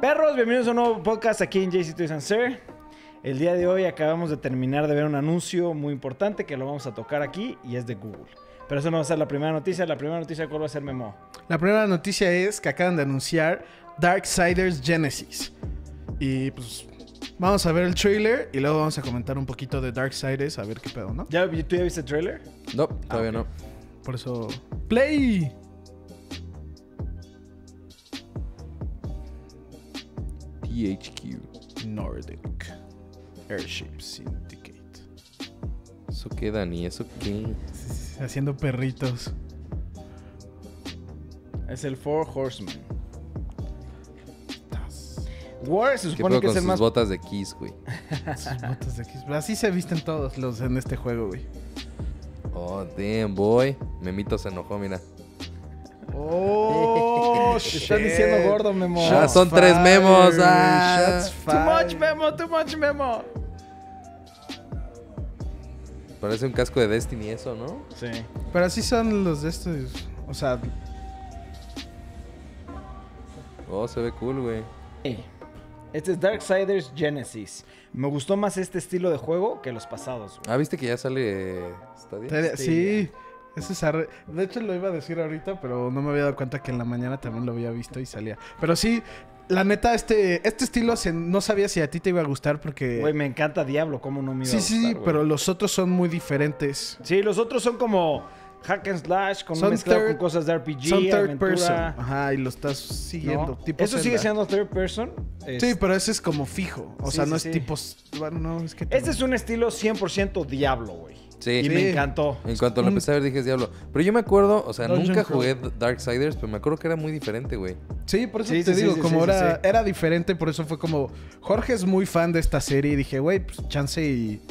Perros, bienvenidos a un nuevo podcast aquí en JC Toys and Sir. El día de hoy acabamos de terminar de ver un anuncio muy importante que lo vamos a tocar aquí y es de Google. Pero eso no va a ser la primera noticia. La primera noticia, ¿cuál va a ser Memo? La primera noticia es que acaban de anunciar Darksiders Genesis. Y pues vamos a ver el trailer y luego vamos a comentar un poquito de Darksiders a ver qué pedo, ¿no? ¿Ya, ¿Tú ya viste el trailer? No, todavía no. Por eso. ¡Play! THQ. Nordic Airship Syndicate. ¿Eso qué, Dani? ¿Eso qué? Haciendo perritos. Es el Four Horsemen. War se ¿Qué supone que con es el sus más... botas de Kiss, güey? Sus botas de aquí. Así se visten todos los en este juego, güey. Oh, damn, boy. Memito se enojó, mira. ¡Oh! Están diciendo gordo, Memo. Ya son tres memos, ah. Shots Too much. Memo, too much, Memo. Parece un casco de Destiny eso, ¿no? Sí. Pero así son los de estos. O sea, Oh, se ve cool, güey. Este es Darksiders Genesis. Me gustó más este estilo de juego que los pasados. güey. Ah, ¿viste que ya sale Stadia? te- Sí. sí. Ese es arre- De hecho, lo iba a decir ahorita, pero no me había dado cuenta que en la mañana también lo había visto y salía. Pero sí, la neta, este, este estilo se- no sabía si a ti te iba a gustar porque. Güey, me encanta Diablo, ¿cómo no me iba sí, a sí, gustar, sí, pero los otros son muy diferentes. Sí, los otros son como hack and slash, con Son mezclado third- con cosas de RPG, son third aventura, person. Ajá, y lo estás ¿no? siguiendo. Tipo Eso sigue siendo third person. Sí, pero ese es como fijo. O Sí, sea, sí, no es tipo. Bueno, no, es que. Este es un estilo 100% Diablo, güey. Sí. Y Sí. me encantó. En cuanto lo empecé a ver dije, es diablo. Pero yo me acuerdo, o sea, Dungeon nunca jugué Darksiders, pero me acuerdo que era muy diferente, güey. Sí, por eso Sí, te sí, digo, sí, como sí, sí, era, sí. era diferente, por eso fue como. Jorge es muy fan de esta serie y dije, güey, pues chance y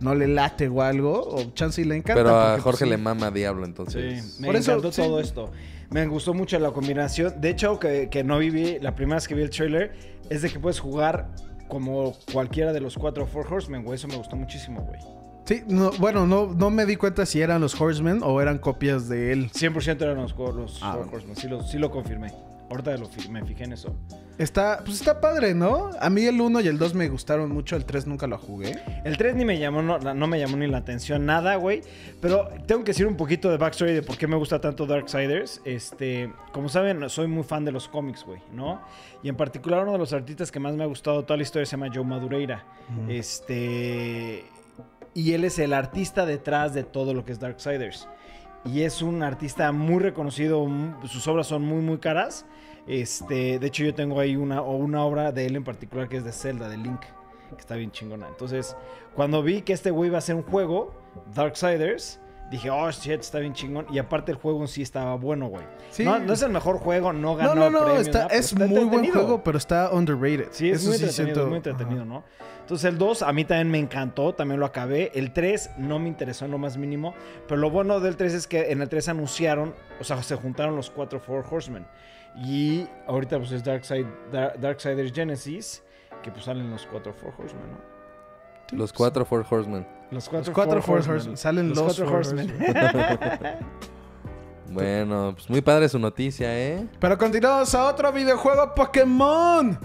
no le late o algo, o chance y le encanta. Pero a porque, pues, Jorge sí. le mama Diablo, Sí, entonces. me Por eso, encantó sí. todo esto. Me gustó mucho la combinación. De hecho, que, que no viví, la primera vez que vi el trailer, es de que puedes jugar como cualquiera de los cuatro Four Horsemen, güey. Eso me gustó muchísimo, güey. Sí, no, bueno, no, no me di cuenta si eran los Horsemen o eran copias de él. 100% eran los, los Ah. Horsemen. Sí lo, sí lo confirmé. Ahorita lo fi- me fijé en eso. Está, pues está padre, ¿no? A mí el 1 y el 2 me gustaron mucho, el 3 nunca lo jugué. El 3 ni me llamó, no, no me llamó ni la atención nada, güey. Pero tengo que decir un poquito de backstory de por qué me gusta tanto Darksiders. Este, como saben, soy muy fan de los cómics, güey, ¿no? Y en particular uno de los artistas que más me ha gustado toda la historia se llama Joe Madureira. Este, y él es el artista detrás de todo lo que es Darksiders. Y es un artista muy reconocido, sus obras son muy, muy caras. Este, de hecho, yo tengo ahí una, una obra de él en particular que es de Zelda, de Link, que está bien chingona. Entonces, cuando vi que este güey iba a hacer un juego, Darksiders, dije, oh shit, está bien chingón. Y aparte, el juego en sí estaba bueno, güey. Sí. No, no es el mejor juego, no ganó No, no, no, está, es está muy buen juego, pero está underrated. Sí, es Eso muy sí entretenido, siento- muy entretenido, Ajá. ¿no? Entonces el 2 a mí también me encantó, también lo acabé. El 3 no me interesó en lo más mínimo, pero lo bueno del 3 es que en el 3 anunciaron, o sea, se juntaron los cuatro Four Horsemen. Y ahorita pues es Darkside, Dar- Darksiders Genesis, que pues salen los cuatro Four Horsemen, ¿no? Los cuatro Four Horsemen. Los Los cuatro Four Horsemen. Salen los, cuatro Four Horsemen. Bueno, pues muy padre su noticia, ¿eh? Pero continuamos a otro videojuego Pokémon.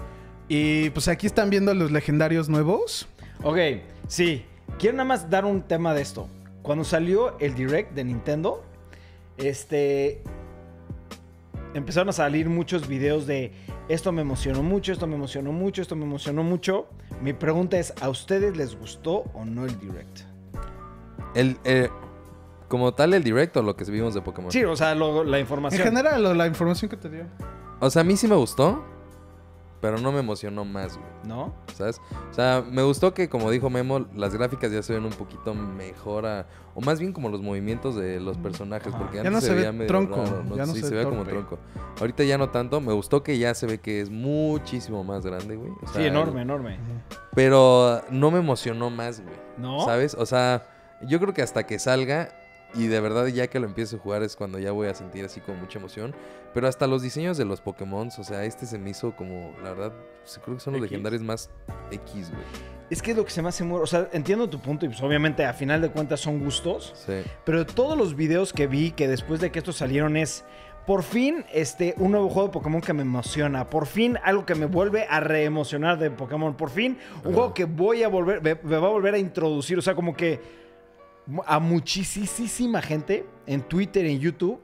Y pues aquí están viendo los legendarios nuevos. ok, sí. Quiero nada más dar un tema de esto. Cuando salió el Direct de Nintendo, este. Empezaron a salir muchos videos de esto me emocionó mucho, esto me emocionó mucho, esto me emocionó mucho. Mi pregunta es: ¿a ustedes les gustó o no el Direct? El, eh, como tal, el directo, lo que vimos de Pokémon. Sí, o sea, lo- la En información. general, lo- la información que te dio. O sea, a mí sí me gustó, pero no me emocionó más, güey. ¿No? ¿Sabes? O sea, me gustó que, como dijo Memo, las gráficas ya se ven un poquito mejor, a- o más bien como los movimientos de los personajes, Ajá. porque Ya antes no se ve veía medio tronco, raro, ¿no? ya no sí, se se ve como tronco. Ahorita ya no tanto, me gustó que ya se ve que es muchísimo más grande, güey. O Sí, enorme, enorme. Pero no me emocionó más, güey. ¿No? ¿Sabes? O sea, yo creo que hasta que salga y de verdad ya que lo empiece a jugar es cuando ya voy a sentir así con mucha emoción. Pero hasta los diseños de los Pokémon, o sea, este se me hizo como, la verdad, creo que son los X. legendarios más X, güey. Es que es lo que se me hace muy... O sea, entiendo tu punto y pues obviamente a final de cuentas son gustos. Sí. Pero todos los videos que vi que después de que estos salieron es Por fin, este, un nuevo juego de Pokémon que me emociona. Por fin, algo que me vuelve a reemocionar de Pokémon. Por fin, un juego que voy a volver, me, me va a volver a introducir. O sea, como que a muchísima gente en Twitter, en YouTube,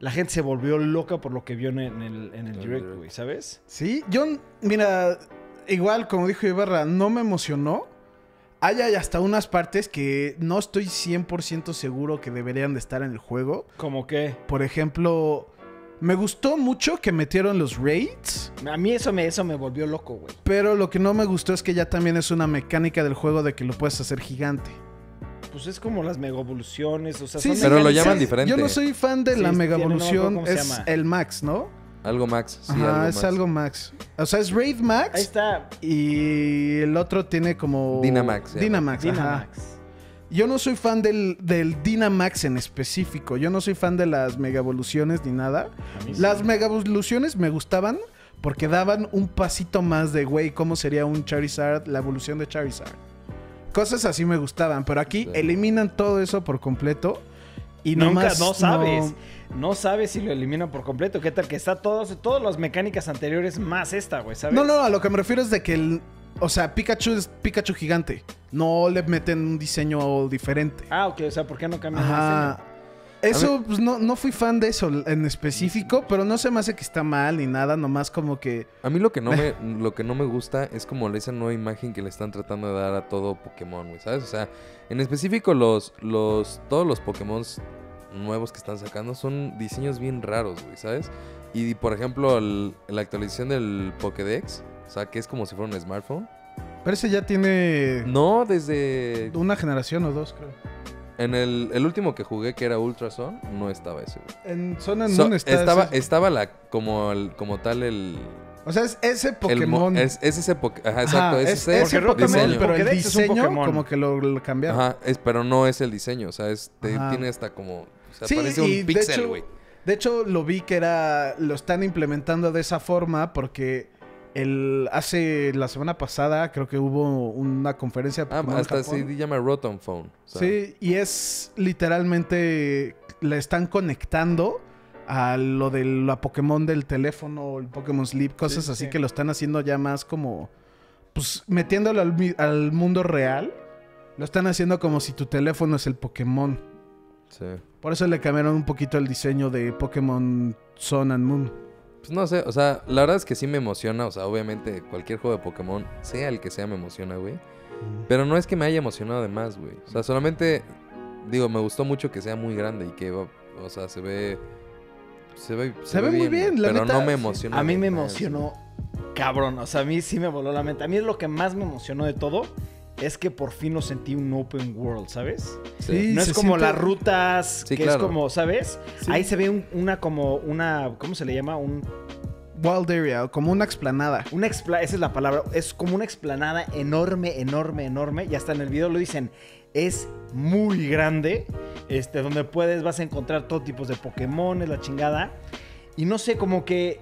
la gente se volvió loca por lo que vio en el, en el Direct, güey, ¿sabes? Sí, yo, mira, igual como dijo Ibarra, no me emocionó. Hay, hay hasta unas partes que no estoy 100% seguro que deberían de estar en el juego. Como que... Por ejemplo, me gustó mucho que metieron los raids, A mí eso me, eso me volvió loco, güey. pero lo que no me gustó es que ya también es una mecánica del juego de que lo puedes hacer gigante. Pues es como las mega evoluciones, o sea, Sí, son sí, Pero lo llaman diferente. Yo no soy fan de Sí, la tiene- mega no me acuerdo evolución, cómo se es llama. el max, ¿no? Algo max. Sí, Ajá, algo es max. algo max. O sea, es raid max. Ahí está Y el otro tiene como. Dynamax. Dynamax, ajá. Dynamax. Yo no soy fan del, del Dynamax en específico. Yo no soy fan de las mega evoluciones ni nada. Las mega evoluciones me gustaban porque daban un pasito más de, güey, cómo sería un Charizard, la evolución de Charizard. Cosas así me gustaban, pero aquí eliminan todo eso por completo. Y Nunca, nomás no sabes. No sabes si lo eliminan por completo. ¿Qué tal que está todos, todas las mecánicas anteriores más esta, güey? ¿Sabes? No, no, a lo que me refiero es de que el. O sea, Pikachu es Pikachu gigante. No le meten un diseño diferente. Ah, ok, o sea, ¿por qué no cambian el diseño? Eso, pues no, no fui fan de eso en específico, pero no se me hace que está mal ni nada, nomás como que. A mí lo que no me lo que no me gusta es como esa nueva imagen que le están tratando de dar a todo Pokémon, güey, ¿sabes? O sea, en específico los los todos los Pokémon nuevos que están sacando son diseños bien raros, güey, ¿sabes? Y por ejemplo, el- la actualización del Pokédex, o sea, que es como si fuera un smartphone. Pero ese ya tiene No, desde una generación o dos, creo. En el, el último que jugué que era Ultrason, no estaba ese, güey. En and So- Moon está estaba ese- estaba la como el, como tal el O sea, es ese el mo- Pokémon. es, es ese Poké- ajá, Ajá, exacto, es, es ese Pokémon, diseño. pero el diseño Pokémon. como que lo, lo cambiaron. Ajá, es, pero no es el diseño, o sea, es, te- Ajá. tiene hasta como... O sea, Sí, parece un pixel, güey. De hecho, lo vi que era. Lo están implementando de esa forma porque el hace la semana pasada creo que hubo una conferencia de Ah, Pokémon en hasta se llama Rotom Phone. Sí, y es literalmente le están conectando a lo de la Pokémon del teléfono, el Pokémon Sleep, cosas Sí, así sí. que lo están haciendo ya más como pues metiéndolo al, al mundo real. Lo están haciendo como si tu teléfono es el Pokémon. sí. Por eso le cambiaron un poquito el diseño de Pokémon Sun and Moon. Pues no sé, o sea, la verdad es que sí me emociona, o sea, obviamente cualquier juego de Pokémon, sea el que sea, me emociona, güey. Pero no es que me haya emocionado de más, güey. O sea, solamente, digo, me gustó mucho que sea muy grande y que, o sea, se ve... Se ve, Se ve muy bien, la pero neta, no me sí. emociona. A mí me emocionó cabrón. O sea, a mí sí me voló la mente. A mí es lo que más me emocionó de todo. Es que por fin lo sentí un open world, ¿sabes? Sí. No es como siente- las rutas, Sí, que claro. es como, ¿sabes? Sí. Ahí se ve un- una como, una, ¿cómo se le llama? Un, Wild Area, como una explanada. una expla esa es la palabra, es como una explanada enorme, enorme, enorme. Y hasta en el video lo dicen, es muy grande, este, donde puedes, vas a encontrar todo tipo de Pokémon, la chingada. Y no sé, como que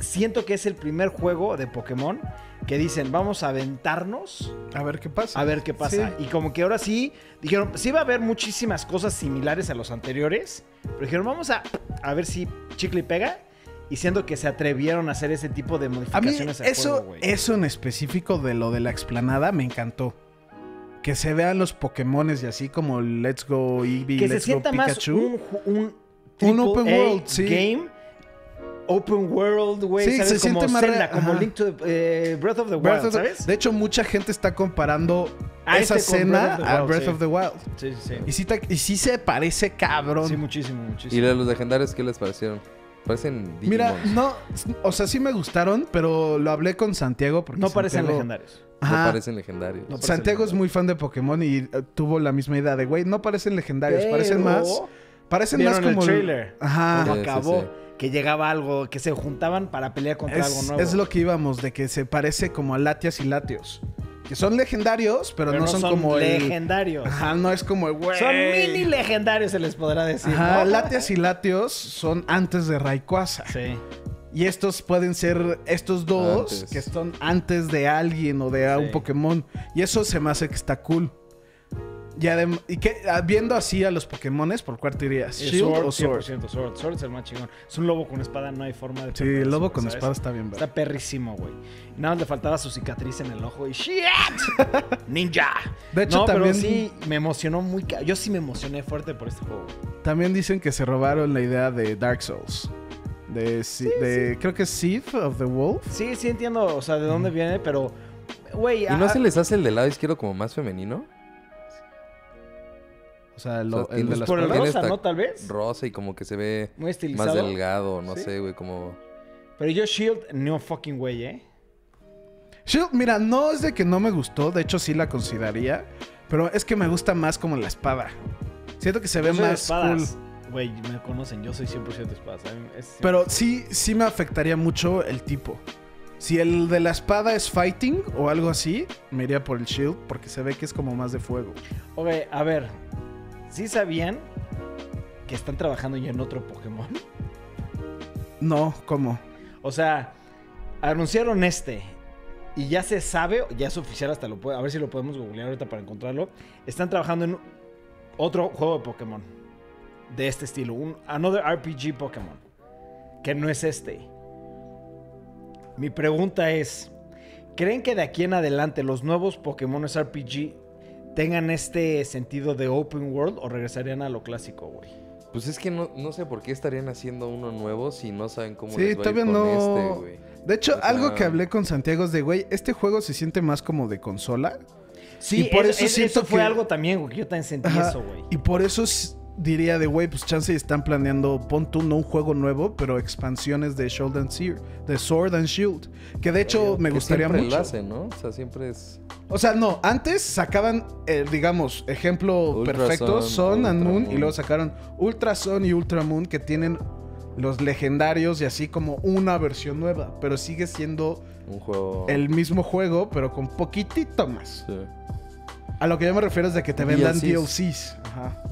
siento que es el primer juego de Pokémon que dicen, vamos a aventarnos A ver qué pasa. a ver qué pasa. Y como que ahora sí, dijeron, sí va a haber muchísimas cosas similares a los anteriores, pero dijeron, vamos a, a ver si chicle y pega. Y siendo que se atrevieron a hacer ese tipo de A mí modificaciones eso, juego, eso en específico de lo de la explanada me encantó. Que se vean los Pokémones y así como Let's Go Eevee, que se Let's Go más Pikachu. un, un, open A world, sí. game. Open world, güey. Sí, ¿sabes? se como siente más Zelda, como. Link to the, eh, Breath of the Wild, Breath ¿sabes? De hecho, mucha gente está comparando A esa este escena a Breath sí. of the Wild. Sí, sí, Y sí, y sí se parece cabrón. sí. Sí, muchísimo, muchísimo. ¿Y de los legendarios qué les parecieron? Parecen Mira, Digimons. no, o sea, sí me gustaron, pero lo hablé con Santiago porque no parecen legendarios. No Ajá. parecen legendarios. No parecen Santiago es legendarios. muy fan de Pokémon y eh, tuvo la misma idea de, güey, no parecen legendarios, parecen más, parecen más ¿Vieron el como trailer? Ajá. Como Sí, sí, acabó, sí. Que llegaba algo, que se juntaban para pelear contra algo Es, nuevo. es lo que íbamos, de que se parece como a Latias y Latios. Que son legendarios, pero, no, son, como el... legendarios. Ajá, no es como el güey. Son mini legendarios, se les podrá decir. Ajá, ¿no? Latias y Latios son antes de Rayquaza. Sí. Y estos pueden ser estos dos Antes. que son antes de alguien o de Sí. un Pokémon. Y eso se me hace que está cool. Y, adem- y que, ah, viendo así a los Pokémones, ¿por cuál te irías? El ¿Shield Sword, o Sword? 100% Sword. Sword es el más chingón. Es un lobo con espada, no hay forma de Sí, el lobo con ¿sabes? espada está bien, Está ¿verdad? perrísimo, güey. Nada más le faltaba su cicatriz en el ojo y ¡Shit! ¡Ninja! De hecho, no, también, pero sí me emocionó muy... Yo sí me emocioné fuerte por este juego, güey. también dicen que se robaron la idea de Dark Souls. De, creo que es Sith of the Wolf. Sí, sí entiendo, o sea, de dónde viene, pero... Güey, ¿Y ah, no se les hace el del lado izquierdo como más femenino? O sea, lo- O sea, el de las por el rosa, ¿no? Tal vez. Rosa y como que se ve Muy estilizado. más delgado, no ¿Sí? sé, güey, como... Pero yo Shield, no fucking güey, ¿eh? Shield, mira, no es de que no me gustó, de hecho sí la consideraría, pero es que me gusta más como la espada. Siento que se ve Yo soy de más cool. espadas. Güey, me conocen, yo soy 100% de espadas. a mí es- Pero sí, sí me afectaría mucho el tipo. Si el de la espada es fighting o algo así, me iría por el shield porque se ve que es como más de fuego. Ok, a ver. ¿Sí sabían que están trabajando ya en otro Pokémon? No, ¿cómo? O sea, anunciaron este. Y ya se sabe, ya es oficial, hasta lo puede, a ver si lo podemos googlear ahorita para encontrarlo. Están trabajando en otro juego de Pokémon. De este estilo. Un Another RPG Pokémon. Que no es este. Mi pregunta es: ¿Creen que de aquí en adelante los nuevos Pokémon RPG tengan este sentido de open world o regresarían a lo clásico, güey? Pues es que no, no sé por qué estarían haciendo uno nuevo si no saben cómo Sí, les va a ir todavía con no- este, güey. De hecho, O sea- algo que hablé con Santiago es de, güey, este juego se siente más como de consola. Sí, Y por eso, eso eso, siento fue que- algo también, güey, que yo también sentí Ajá, eso, güey. Y por eso diría de, güey, pues chance están planeando, pon tú no un juego nuevo, pero expansiones de Shield and Seer, de Sword and Shield. Que de hecho me gustaría siempre mucho. lo hacen, ¿no? O sea, siempre es... O sea, no, antes sacaban, eh, digamos, ejemplo Ultra perfecto, Sun, Sun and Moon, y luego sacaron Ultra Sun y Ultra Moon que tienen los legendarios y así como una versión nueva, pero sigue siendo Un juego... el mismo juego, pero con poquitito más. Sí. A lo que yo me refiero es de que te vendan DLCs. DLCs. Ajá.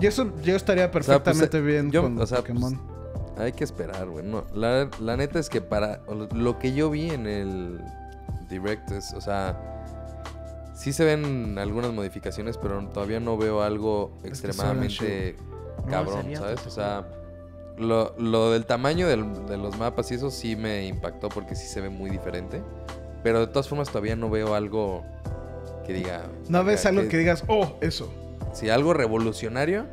Y eso yo estaría sea, pues, perfectamente eh, bien yo- con o sea, Pokémon. Hay que esperar, güey. No, la, la neta es que para lo que yo vi en el Direct es, o sea, sí se ven algunas modificaciones, pero todavía no veo algo extremadamente cabrón, ¿sabes? O sea, lo, lo del tamaño del- de los mapas y eso sí me impactó porque sí se ve muy diferente. Pero de todas formas todavía no veo algo que diga... No ves "Verga, algo que- que digas, oh, eso. Si algo revolucionario,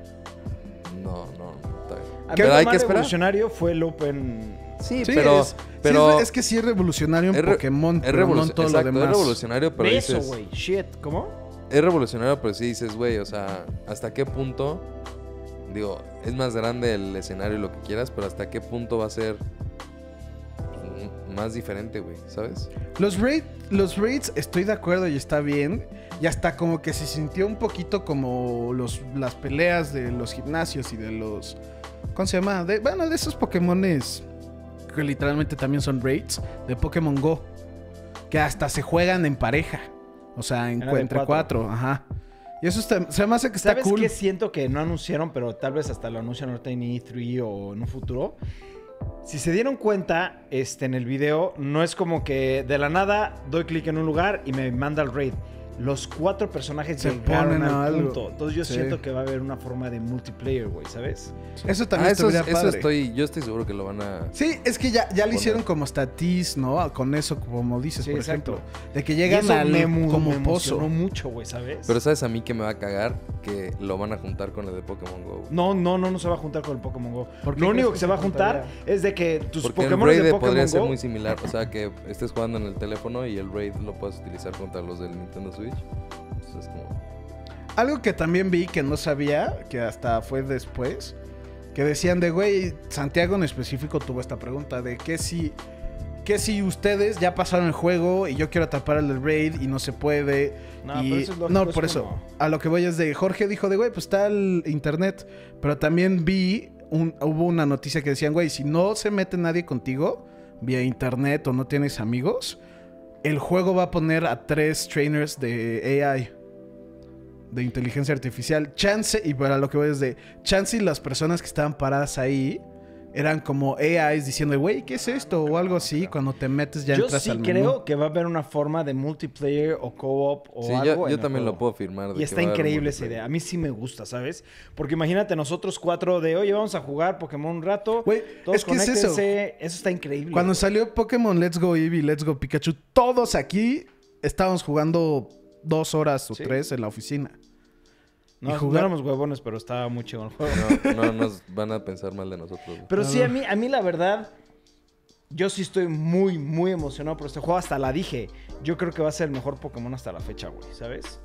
no, no, mí Pero hay que esperar. revolucionario fue el Open... Sí, Sí, pero... es, sí, pero es, es que sí es revolucionario en es re- Pokémon, es, pero no en revoluc- todo exacto, lo es demás. revolucionario, pero Eso, dices... güey. Shit. ¿Cómo? Es revolucionario, pero sí dices, güey, o sea, ¿hasta qué punto? Digo, es más grande el escenario y lo que quieras, pero ¿hasta qué punto va a ser más diferente, güey? ¿Sabes? Los, raid, los raids estoy de acuerdo y está bien. Y hasta como que se sintió un poquito como los, las peleas de los gimnasios y de los... ¿Cómo se llama? De, bueno, de esos Pokémones que literalmente también son raids de Pokémon Go. Que hasta se juegan en pareja. O sea, en, entre cuatro. cuatro. Ajá. Y eso está, se me hace que está ¿Sabes cool. qué siento que no anunciaron, pero tal vez hasta lo anuncian ahorita en E3 o en un futuro? Si se dieron cuenta, este, en el video, no es como que de la nada doy clic en un lugar y me manda al raid. Los cuatro personajes Se llegaron ponen a al algo. punto. Entonces yo Sí. siento que va a haber una forma de multiplayer, güey, ¿sabes? Eso también Ah, eso, estaría eso padre. estoy, yo estoy seguro que lo van a... Sí, es que ya, ya Poner. hicieron como statis, ¿no? Con eso, como dices, Sí, por exacto. ejemplo. De que llegan al me, como me pozo. mucho, güey, ¿sabes? Pero ¿sabes a mí que me va a cagar? Que lo van a juntar con el de Pokémon GO. No, no, no, no se va a juntar con el Pokémon Go. ¿Por qué Lo único que se va a juntar es de que tus Porque el Pokémon raid de Pokémon podría ser muy similar. O sea, que estés jugando en el teléfono y el raid lo puedes utilizar contra los del Nintendo Switch. Entonces es como... Algo que también vi que no sabía, que hasta fue después, que decían de, güey, Santiago en específico tuvo esta pregunta de que si, que si ustedes ya pasaron el juego y yo quiero atrapar al del raid y no se puede. No, y- pero eso es lógico, no, por eso. como- A lo que voy es de Jorge dijo de, güey, pues está el internet. Pero también vi, un- hubo una noticia que decían, güey, si no se mete nadie contigo vía internet o no tienes amigos, el juego va a poner a tres trainers de AI de inteligencia artificial. Chance, y para lo que voy es de Chance y las personas que estaban paradas ahí eran como AIs diciendo, güey, ¿qué es esto? O algo así. Cuando te metes ya Yo entras sí al menú. creo que va a haber una forma de multiplayer o co-op o Sí, algo. yo, yo también lo puedo firmar. de Y que está increíble esa idea. A mí sí me gusta, ¿sabes? Porque imagínate nosotros cuatro de, oye, vamos a jugar Pokémon un rato. Güey, todos es que es eso. Eso está increíble. Cuando salió Pokémon Let's Go Eevee, Let's Go Pikachu, todos aquí estábamos jugando dos horas o Sí. tres en la oficina. No, y no jugar- éramos huevones, pero estaba muy chido el juego. No, no nos van a pensar mal de nosotros. güey. Pero sí, a mí, a mí la verdad, yo sí estoy muy, muy emocionado por este juego. Hasta la dije. Yo creo que va a ser el mejor Pokémon hasta la fecha, güey, ¿sabes?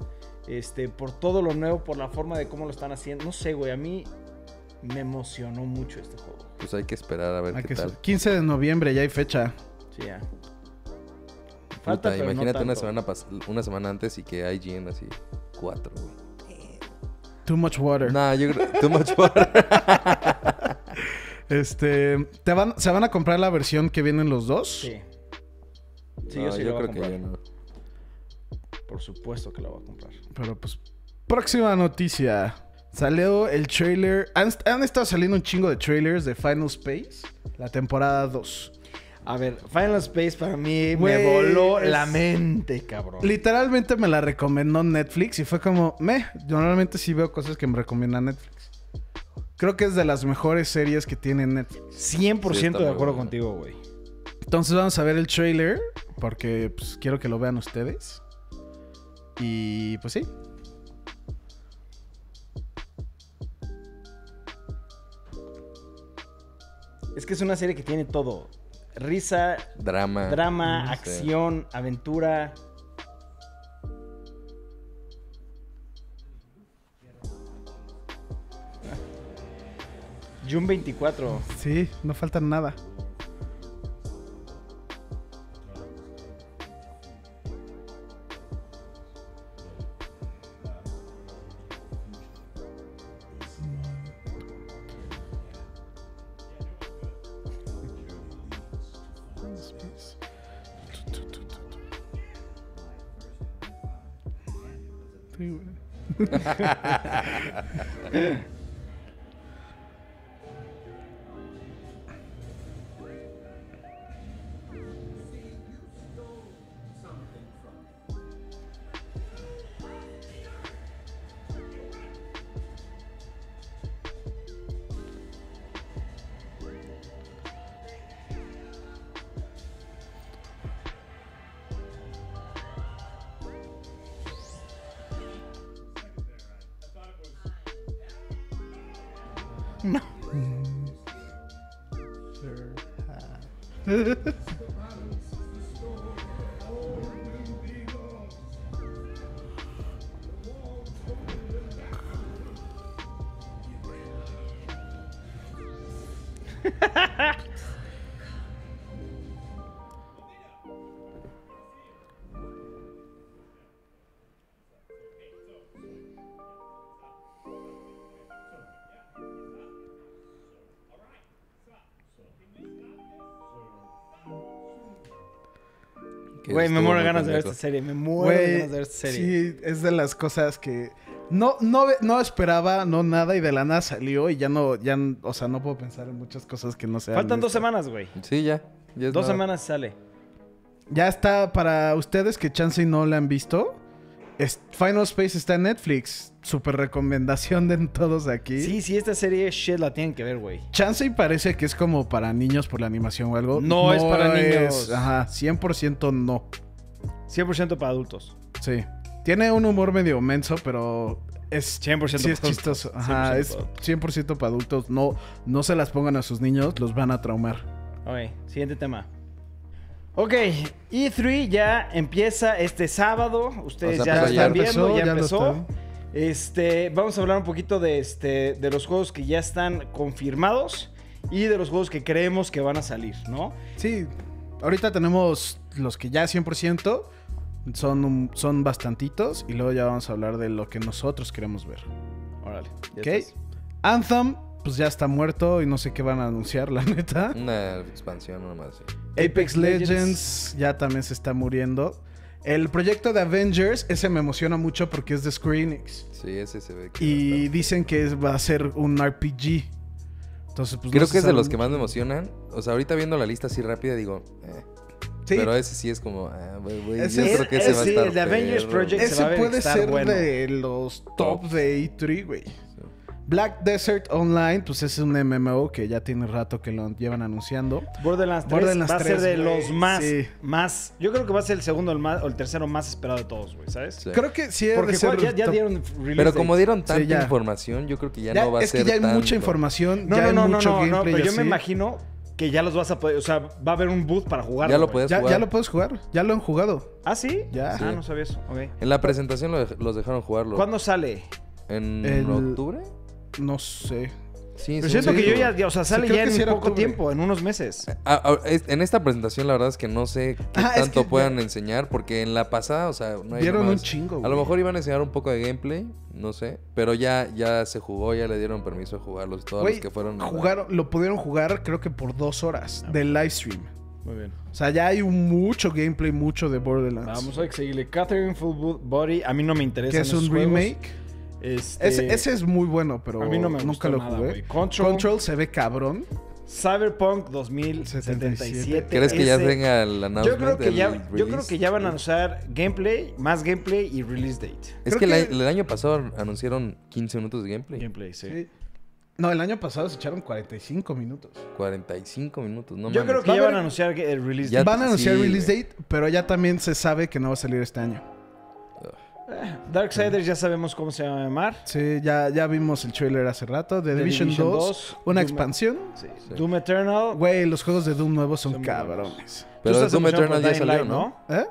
Este, por todo lo nuevo, por la forma de cómo lo están haciendo. No sé, güey, a mí me emocionó mucho este juego. Pues hay que esperar a ver Hay qué que tal. ser- 15 de noviembre, ya hay fecha. Sí, ya. Puta, Falta, no imagínate una semana una semana antes y que IGN así cuatro, güey. Too much water. Nah, yo creo too much water. Este, ¿te van, ¿se van a comprar la versión que vienen los dos? Sí. Sí, No, yo sí voy a creo que yo no. Por supuesto que la voy a comprar. Pero pues, próxima noticia. Salió el trailer. Han, han estado saliendo un chingo de trailers de Final Space, la temporada 2. A ver, Final Space para mí me voló es- la mente, cabrón. Literalmente me la recomendó Netflix y fue como, me, yo normalmente sí veo cosas que me recomienda Netflix. Creo que es de las mejores series que tiene Netflix. 100% Sí, de acuerdo contigo, güey. Entonces vamos a ver el trailer porque pues, quiero que lo vean ustedes. Y pues sí. Es que es una serie que tiene todo. Risa, Drama. drama, acción, aventura. June 24. Sí, no falta nada. yeah. Güey, me muero ganas de ver esta serie. Me muero Güey, ganas de ver esta serie. Sí, es de las cosas que no, no, no esperaba, no nada, y de la nada salió y ya no, ya, o sea, no puedo pensar en muchas cosas que no sean. Faltan dos semanas, güey. Sí, ya. ya es Dos nada. semanas sale. Ya está para ustedes que chance y no la han visto. Final Space está en Netflix. Super recomendación de todos aquí. Sí, sí, esta serie shit la tienen que ver, güey. Chance y parece que es como para niños por la animación o algo. No es para niños. Ajá, 100% no. 100% para adultos. Sí. Tiene un humor medio menso, pero es 100% sí es chistoso. Ajá, 100% es para adultos. 100% para adultos. No, no se las pongan a sus niños, los van a traumar. Ok, siguiente tema. Ok, E3 ya empieza este sábado. Ustedes O sea, ya lo están viendo, ya empezó. Este, vamos a hablar un poquito de, este, de los juegos que ya están confirmados y de los juegos que creemos que van a salir, ¿no? Sí, ahorita tenemos los que ya 100%, son, un- son bastantitos, y luego ya vamos a hablar de lo que nosotros queremos ver. Órale. ya Ok. estás. Anthem, pues ya está muerto y no sé qué van a anunciar, la neta. Una expansión nomás. sí. Apex Legends ya también se está muriendo. El proyecto de Avengers, ese me emociona mucho porque es de Square Enix. Sí, ese se ve que. Y dicen que es- va a ser un RPG. Entonces, pues Creo no que es de los que más me emocionan. O sea, ahorita viendo la lista así rápida digo, eh. Sí, Pero ese sí es como, ah, Ese yo es- creo que ese va a sí, estar el de Avengers Project güey. se va a ese ver puede estar ser bueno. de los top de E3, güey. Black Desert Online, pues es un MMO que ya tiene rato que lo llevan anunciando. Borderlands 3 Borderlands va a ser 3, de los más, sí. más. Yo creo que va a ser el segundo el más, o el tercero más esperado de todos, güey, ¿sabes? Sí. Creo que sí Porque ya, dieron release Pero como dieron tanta ya. información, yo creo que ya, Ya- no va a es ser que ya hay mucha información, No, ya no, hay no, no, mucho no, pero yo me imagino que ya los vas a poder, o sea, va a haber un booth para jugar. Ya lo puedes Ya, jugar. ya lo puedes jugar, ya lo han jugado. ¿Ah, sí? Ya. Ah, no sabía eso. Ok. En la presentación los dejaron jugarlo. ¿Cuándo sale? ¿En El- octubre? No sé. Sí, Pero sí, siento sí. que yo ya, ya, o sea, sale ya en sí poco octubre. tiempo, en unos meses. Ah, ah, es- en esta presentación la verdad es que no sé qué Ah, es tanto que puedan ya- enseñar porque en la pasada, o sea, no hay Dieron un chingo, A lo güey. mejor iban a enseñar un poco de gameplay, no sé, pero ya ya se jugó, ya le dieron permiso de jugarlos todos Güey, los que fueron. a la- lo pudieron jugar creo que por dos horas de live stream. Muy bien. O sea, ya hay un mucho gameplay, mucho de Borderlands. Vamos, hay que seguirle. Catherine Full Body, a mí no me interesa. que es un remake. Este, Ese, ese es muy bueno, pero A mí no me nunca lo nada, jugué. Control. Control. se ve cabrón. Cyberpunk 2077. ¿Crees que ya ese- tenga el Yo creo que ya, yo creo que ya van a anunciar gameplay, más gameplay y release date. Es creo que, el que- a- el año pasado anunciaron 15 minutos de gameplay. Gameplay, sí. Sí. No, el año pasado se echaron 45 minutos. 45 minutos, no Yo mames. creo que ya van a anunciar el release Ya- date. Van a anunciar sí, release date, pero ya también se sabe que no va a salir este año. Darksiders ya sabemos cómo se va a llamar. Sí, ya, ya vimos el trailer hace rato. The, The Division, Division 2, 2, una Doom- expansión. Sí. Sí. Doom Eternal. Güey, los juegos de Doom nuevos son cabrones. Pero Doom Eternal ya Dying salió, Light, ¿no? ¿Eh?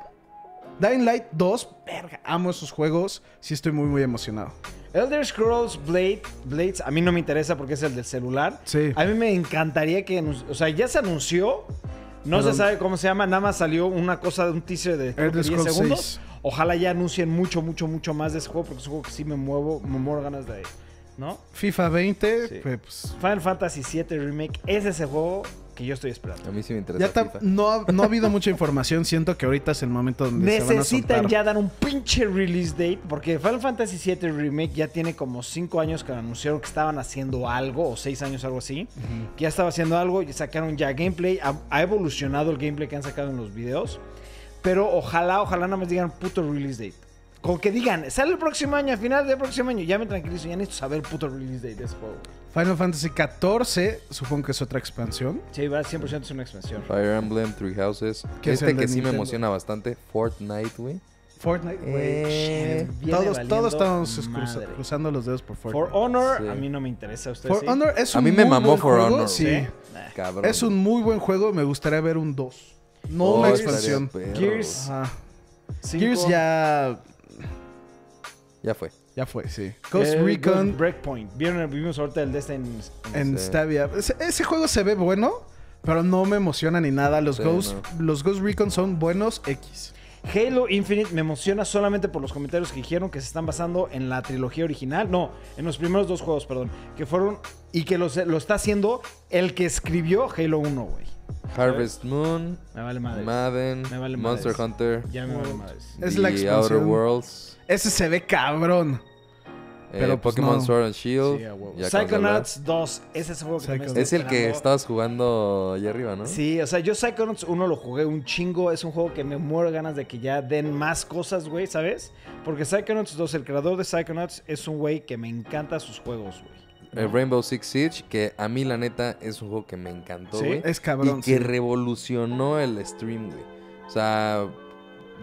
Dying Light 2, verga, amo esos juegos. Sí estoy muy, muy emocionado. Elder Scrolls Blade, Blades, a mí no me interesa porque es el del celular. Sí. A mí me encantaría que... O sea, ya se anunció. No se sabe cómo se llama. Nada más salió una cosa de un teaser de creo que Elder 10 Scrolls segundos. 6. Ojalá ya anuncien mucho, mucho, mucho más de ese juego porque es un juego que sí me muevo, me muero ganas de... ¿No? FIFA 20, Sí. pues... Final Fantasy VII Remake es ese juego que yo estoy esperando. A mí sí me interesa Ya ta- FIFA. no, ha, no ha habido mucha información. Siento que ahorita es el momento donde se van a Necesitan ya dar un pinche release date porque Final Fantasy VII Remake ya tiene como 5 años que anunciaron que estaban haciendo algo, o 6 años, algo así. Que ya estaba haciendo algo y sacaron ya gameplay. Ha, ha evolucionado el gameplay que han sacado en los videos. Pero ojalá, ojalá nada más digan puto release date. Como que digan, sale el próximo año, a final del próximo año. Ya me tranquilizo, ya necesito saber el puto release date de ese juego. Final Fantasy 14, supongo que es otra expansión. Sí, va 100% es una expansión. Fire Emblem, Three Houses. Que es Este el que sí me Nintendo. emociona bastante, Fortnite, güey. Fortnite, güey. Eh, Viene todos, valiendo todos estamos cruza- cruzando los dedos por Fortnite. For Honor, Sí. a mí no me interesa. ¿Usted For sí? Honor es A un mí me muy mamó buen For juego, Honor, Sí. ¿Sí? Cabrón. Es un muy buen juego. Me gustaría ver un 2. No Oh, una expansión. Gears. Ajá. Gears ya, Ya fue. ya fue, sí. Ghost Eh, Recon Ghost Breakpoint. Vieron, vimos ahorita el de este en... en. Stadia. Ese, ese juego se ve bueno, pero no me emociona ni nada. Los, Sí, Ghost, no. los Ghost Recon son buenos X. Halo Infinite me emociona solamente por los comentarios que dijeron que se están basando en la trilogía original. No, en los primeros dos juegos, perdón. Que fueron... Y que los- lo está haciendo el que escribió Halo 1, güey. Harvest Moon, Me vale madre. Madden, Me vale Monster madres. Hunter, Ya me vale madres. Es la The expansión. Outer Worlds, Ese se ve cabrón. eh, Pero, pues, Pokémon no. Sword and Shield. Sí. Psychonauts 2. Ese es el juego que también Es el que estabas jugando allá arriba, ¿no? Sí, o sea, yo Psychonauts 1 lo jugué un chingo. Es un juego que me muero ganas de que ya den más cosas, güey, ¿sabes? Porque Psychonauts 2, el creador de Psychonauts, es un güey que me encanta sus juegos, güey. El Rainbow Six Siege, que a mí la neta es un juego que me encantó, ¿Sí? güey. Es cabrón. y que sí. revolucionó el stream, güey. O sea,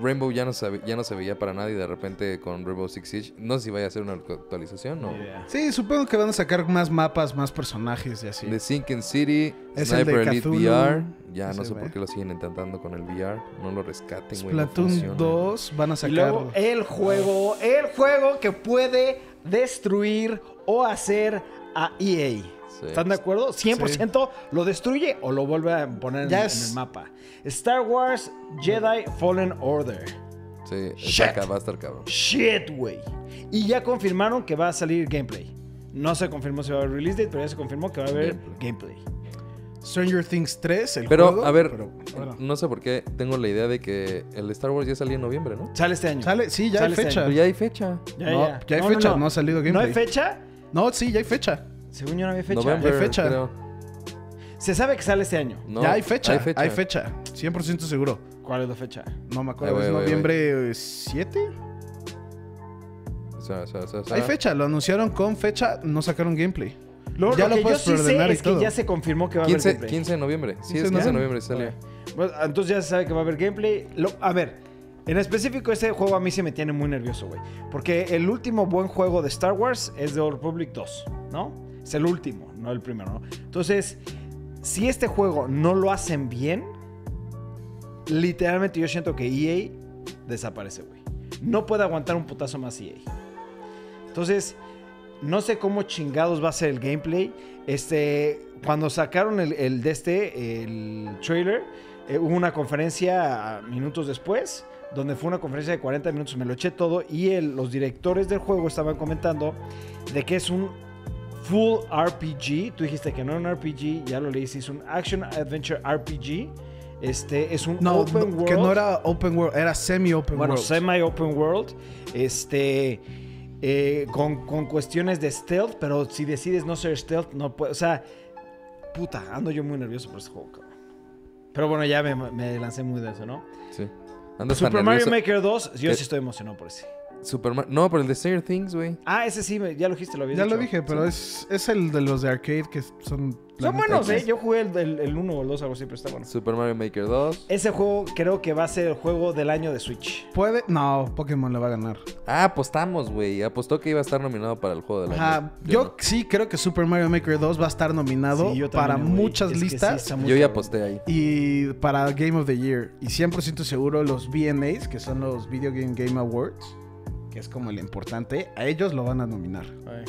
Rainbow ya no, se, ya no se veía para nadie de repente con Rainbow Six Siege. No sé si vaya a ser una actualización o... Sí, supongo que van a sacar más mapas, más personajes y así. The Sinking City, Es el de Sniper Elite VR. Ya no sé por qué lo siguen intentando con el VR. No lo rescaten, güey. no Splatoon funciona. 2 van a Y sacar. luego el juego, el juego que puede destruir o hacer a EA. Sí. ¿Están de acuerdo? 100% lo destruye o lo vuelve a poner en, Ya en es- el mapa. Star Wars Jedi Fallen Order. Sí, Shit. va a estar cabrón. Shit, güey. Y ya confirmaron que va a salir gameplay. No se confirmó si va a haber release date, pero ya se confirmó que va a haber gameplay. Stranger Things 3, el Pero, juego. a ver, pero, bueno. no sé por qué tengo la idea de que el Star Wars ya salía en noviembre, ¿no? Sale este año. Sale, sí, ya Sale hay este fecha. Pero ya hay fecha. Ya, No, ya. ya hay fecha, no ha salido ¿No gameplay. hay fecha? No, sí, ya hay fecha. Según yo no había fecha. Noviembre, Ya hay fecha. creo. Se sabe que sale este año. No, ya hay fecha, hay fecha. 100% seguro. ¿Cuál es la fecha? No me acuerdo, Ay, es noviembre 7. O sea, o sea, o sea, o sea. Hay fecha, lo anunciaron con fecha, no sacaron gameplay. Lo, Ya lo lo que yo puedes sí sé es que todo. ya se confirmó que va a haber 15, gameplay. 15 de noviembre. Sí, 15 es de 15 de noviembre. sale. Bueno, entonces ya se sabe que va a haber gameplay. Lo- a ver, en específico ese juego a mí se me tiene muy nervioso, güey. Porque el último buen juego de Star Wars es The Old Republic 2, ¿no? Es el último, no el primero, ¿no? Entonces, si este juego no lo hacen bien, literalmente yo siento que EA desaparece, güey. No puede aguantar un putazo más EA. Entonces, no sé cómo chingados va a ser el gameplay. Este, cuando sacaron el, el de este, el trailer, eh, hubo una conferencia minutos después, donde fue una conferencia de 40 minutos, me lo eché todo, y el- los directores del juego estaban comentando de que es un full RPG. Tú dijiste que no era un RPG, ya lo leí, sí, es un Action Adventure RPG. Este, es un No, open no, world. que no era open world, era semi-open Bueno, world. semi-open world. Este. Eh, con, con cuestiones de stealth, pero si decides no ser stealth, no puedes. O sea, puta, ando yo muy nervioso por este juego, cabrón. Pero bueno, ya me, me lancé muy de eso, ¿no? Sí. Super Mario. Maker 2, yo que- sí estoy emocionado por ese. Super Mar- No, pero el de Stranger Things, güey. Ah, ese sí, ya lo dijiste, lo habías ya dicho. lo dije, pero es, es el de los de arcade que son. Son buenos. ¿eh? Yo jugué el, el, el 1 o el 2, algo así, pero está bueno. Super Mario Maker 2. Ese juego creo que va a ser el juego del año de Switch. Puede. No, Pokémon le va a ganar. Ah, apostamos, güey. Apostó que iba a estar nominado para el juego del año. Ajá, yo sí creo que Super Mario Maker 2 va a estar nominado Sí, yo para también, muchas Es que sí listas Yo ya aposté ahí. y para Game of the Year. Y 100% seguro los VMAs, que son los Video Game Game Awards, que es como el importante, a ellos lo van a nominar. Ay.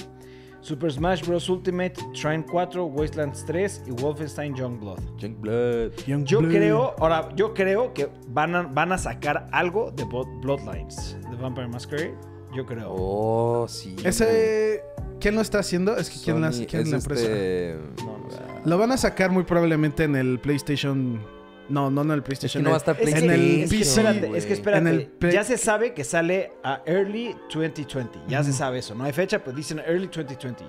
Super Smash Bros. Ultimate, Trine 4, Wastelands 3 y Wolfenstein Youngblood. Youngblood. Yo creo, ahora, yo creo que van a, van a sacar algo de Bloodlines, de Vampire Masquerade. Yo creo. Oh, sí. Ese. ¿Quién lo está haciendo? Es que ¿quién, la- quién es es la empresa? este- No, no sé. Lo van a sacar muy probablemente en el PlayStation. No, no en el Es que PlayStation. no va a estar Es que, en el es que PC, espérate, es que espérate. En el Play- ya se sabe que sale a Early 2020. Ya se sabe eso. No hay fecha, pero dicen Early 2020.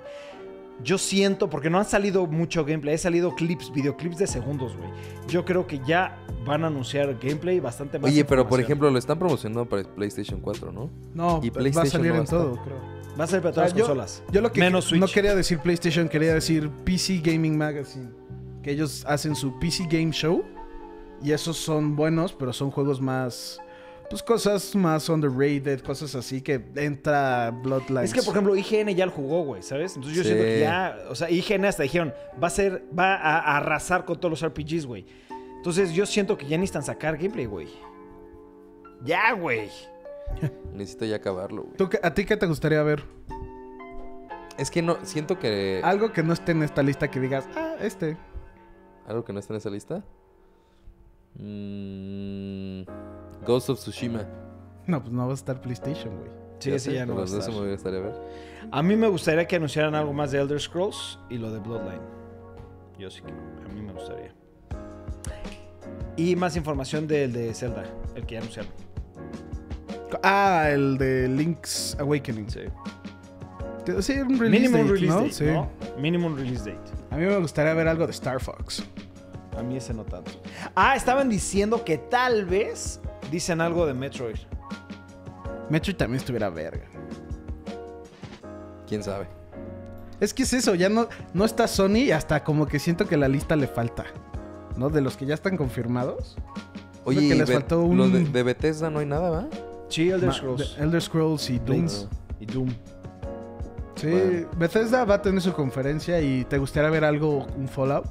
Yo siento, porque no han salido mucho gameplay, he salido clips, videoclips de segundos, güey. Yo creo que ya van a anunciar gameplay bastante más. Oye, pero por ejemplo, lo están promocionando para PlayStation 4, ¿no? No, Y va a PlayStation salir no va en todo, creo. va a ser para todas las yo- consolas. Yo lo que Menos Switch. no quería decir PlayStation, quería decir PC Gaming Magazine. Que ellos hacen su PC Game Show. Y esos son buenos, pero son juegos más. Pues cosas más underrated, cosas así que entra Bloodlines. Es que, por ejemplo, IGN ya lo jugó, güey, ¿sabes? Entonces yo Sí. siento que ya, o sea, IGN hasta dijeron, va a ser, va a, a arrasar con todos los RPGs, güey. Entonces yo siento que ya necesitan sacar gameplay, güey. Ya, güey. Necesito ya acabarlo, güey. ¿Tú qué- ¿A ti qué te gustaría ver? Es que no, siento que... Algo que no esté en esta lista que digas, ah, este. ¿Algo que no está en esa lista? Mm, Ghost of Tsushima. No, pues no va a estar PlayStation, güey. Sí, ese sé, ya no va a estar. Eso me gustaría ver. A mí me gustaría que anunciaran algo más de Elder Scrolls y lo de Bloodline. Yo sí que, a mí me gustaría. Y más información del de Zelda, el que ya anunciaron. Ah, el de Link's Awakening. Sí. Sí, un release Minimum date, release ¿no? date, Sí. ¿no? Minimum release date. A mí me gustaría ver algo de Star Fox. A mí ese no tanto. Ah, estaban diciendo que tal vez dicen algo de Metroid. Metroid también estuviera verga. ¿Quién sabe? Es que es eso, ya no, no está Sony y hasta como que siento que la lista le falta. ¿No? De los que ya están confirmados. Oye, que les faltó un- lo de, de Bethesda no hay nada, ¿va? Sí, Elder Ma- Scrolls. de Elder Scrolls y Doom. Blades. Y Doom. Sí, Bueno. Bethesda va a tener su conferencia y ¿te gustaría ver algo, un Fallout?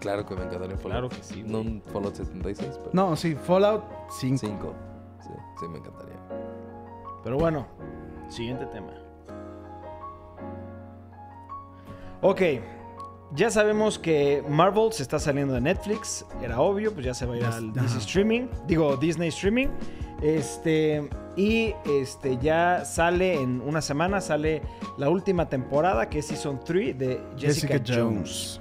Claro que me encantaría un Claro Fallout. que sí, No un Fallout 76, pero... No, sí, Fallout 5. 5. Sí, sí, me encantaría. Pero bueno, siguiente tema. Ok, ya sabemos que Marvel se está saliendo de Netflix, era obvio, pues ya se va a ir al. Disney Streaming, digo Disney Streaming. Este, y este ya sale en una semana, sale la última temporada que es Season 3 de Jessica, Jones.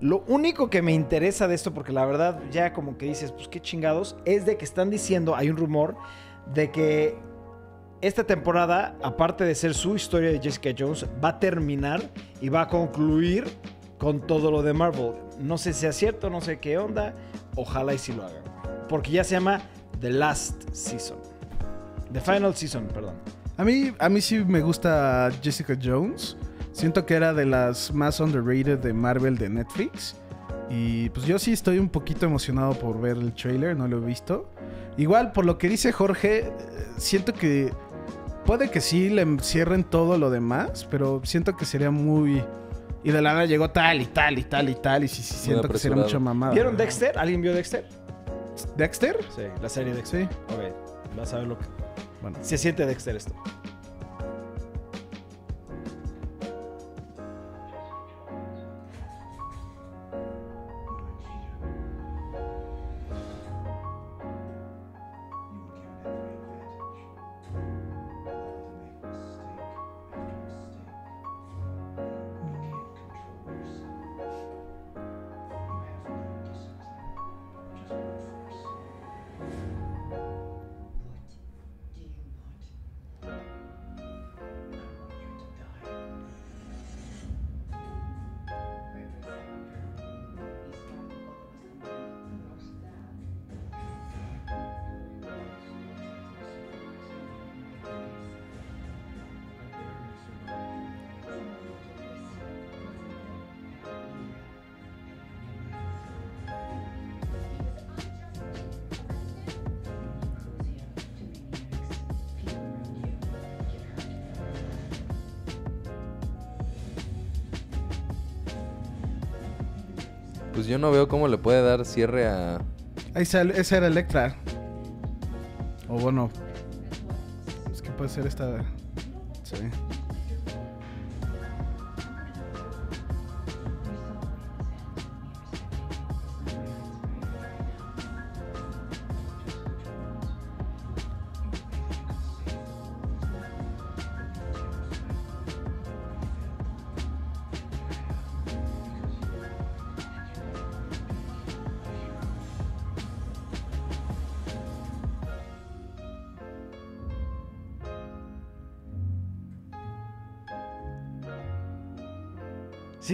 Lo único que me interesa de esto, porque la verdad ya como que dices, pues qué chingados, es de que están diciendo, hay un rumor de que esta temporada, aparte de ser su historia de Jessica Jones, va a terminar y va a concluir con todo lo de Marvel. No sé si sea cierto, no sé qué onda. Ojalá y si lo hagan. Porque ya se llama The Last Season. The Final Season, perdón. A mí, a mí sí me gusta Jessica Jones. Siento que era de las más underrated de Marvel de Netflix. Y pues yo sí estoy un poquito emocionado por ver el trailer, no lo he visto. Igual, por lo que dice Jorge, eh, siento que puede que sí le cierren todo lo demás, pero siento que sería muy... Y de la nada llegó tal y tal y tal y tal, y sí, sí siento que sería mucha mamada. ¿Vieron Dexter? ¿Alguien vio Dexter? ¿Dexter? Sí, la serie Dexter. Sí. Ok, vas a ver lo que... Bueno. Se siente Dexter esto. Pues yo no veo cómo le puede dar cierre a. Sale, esa era Electra. O bueno. Es que puede ser esta.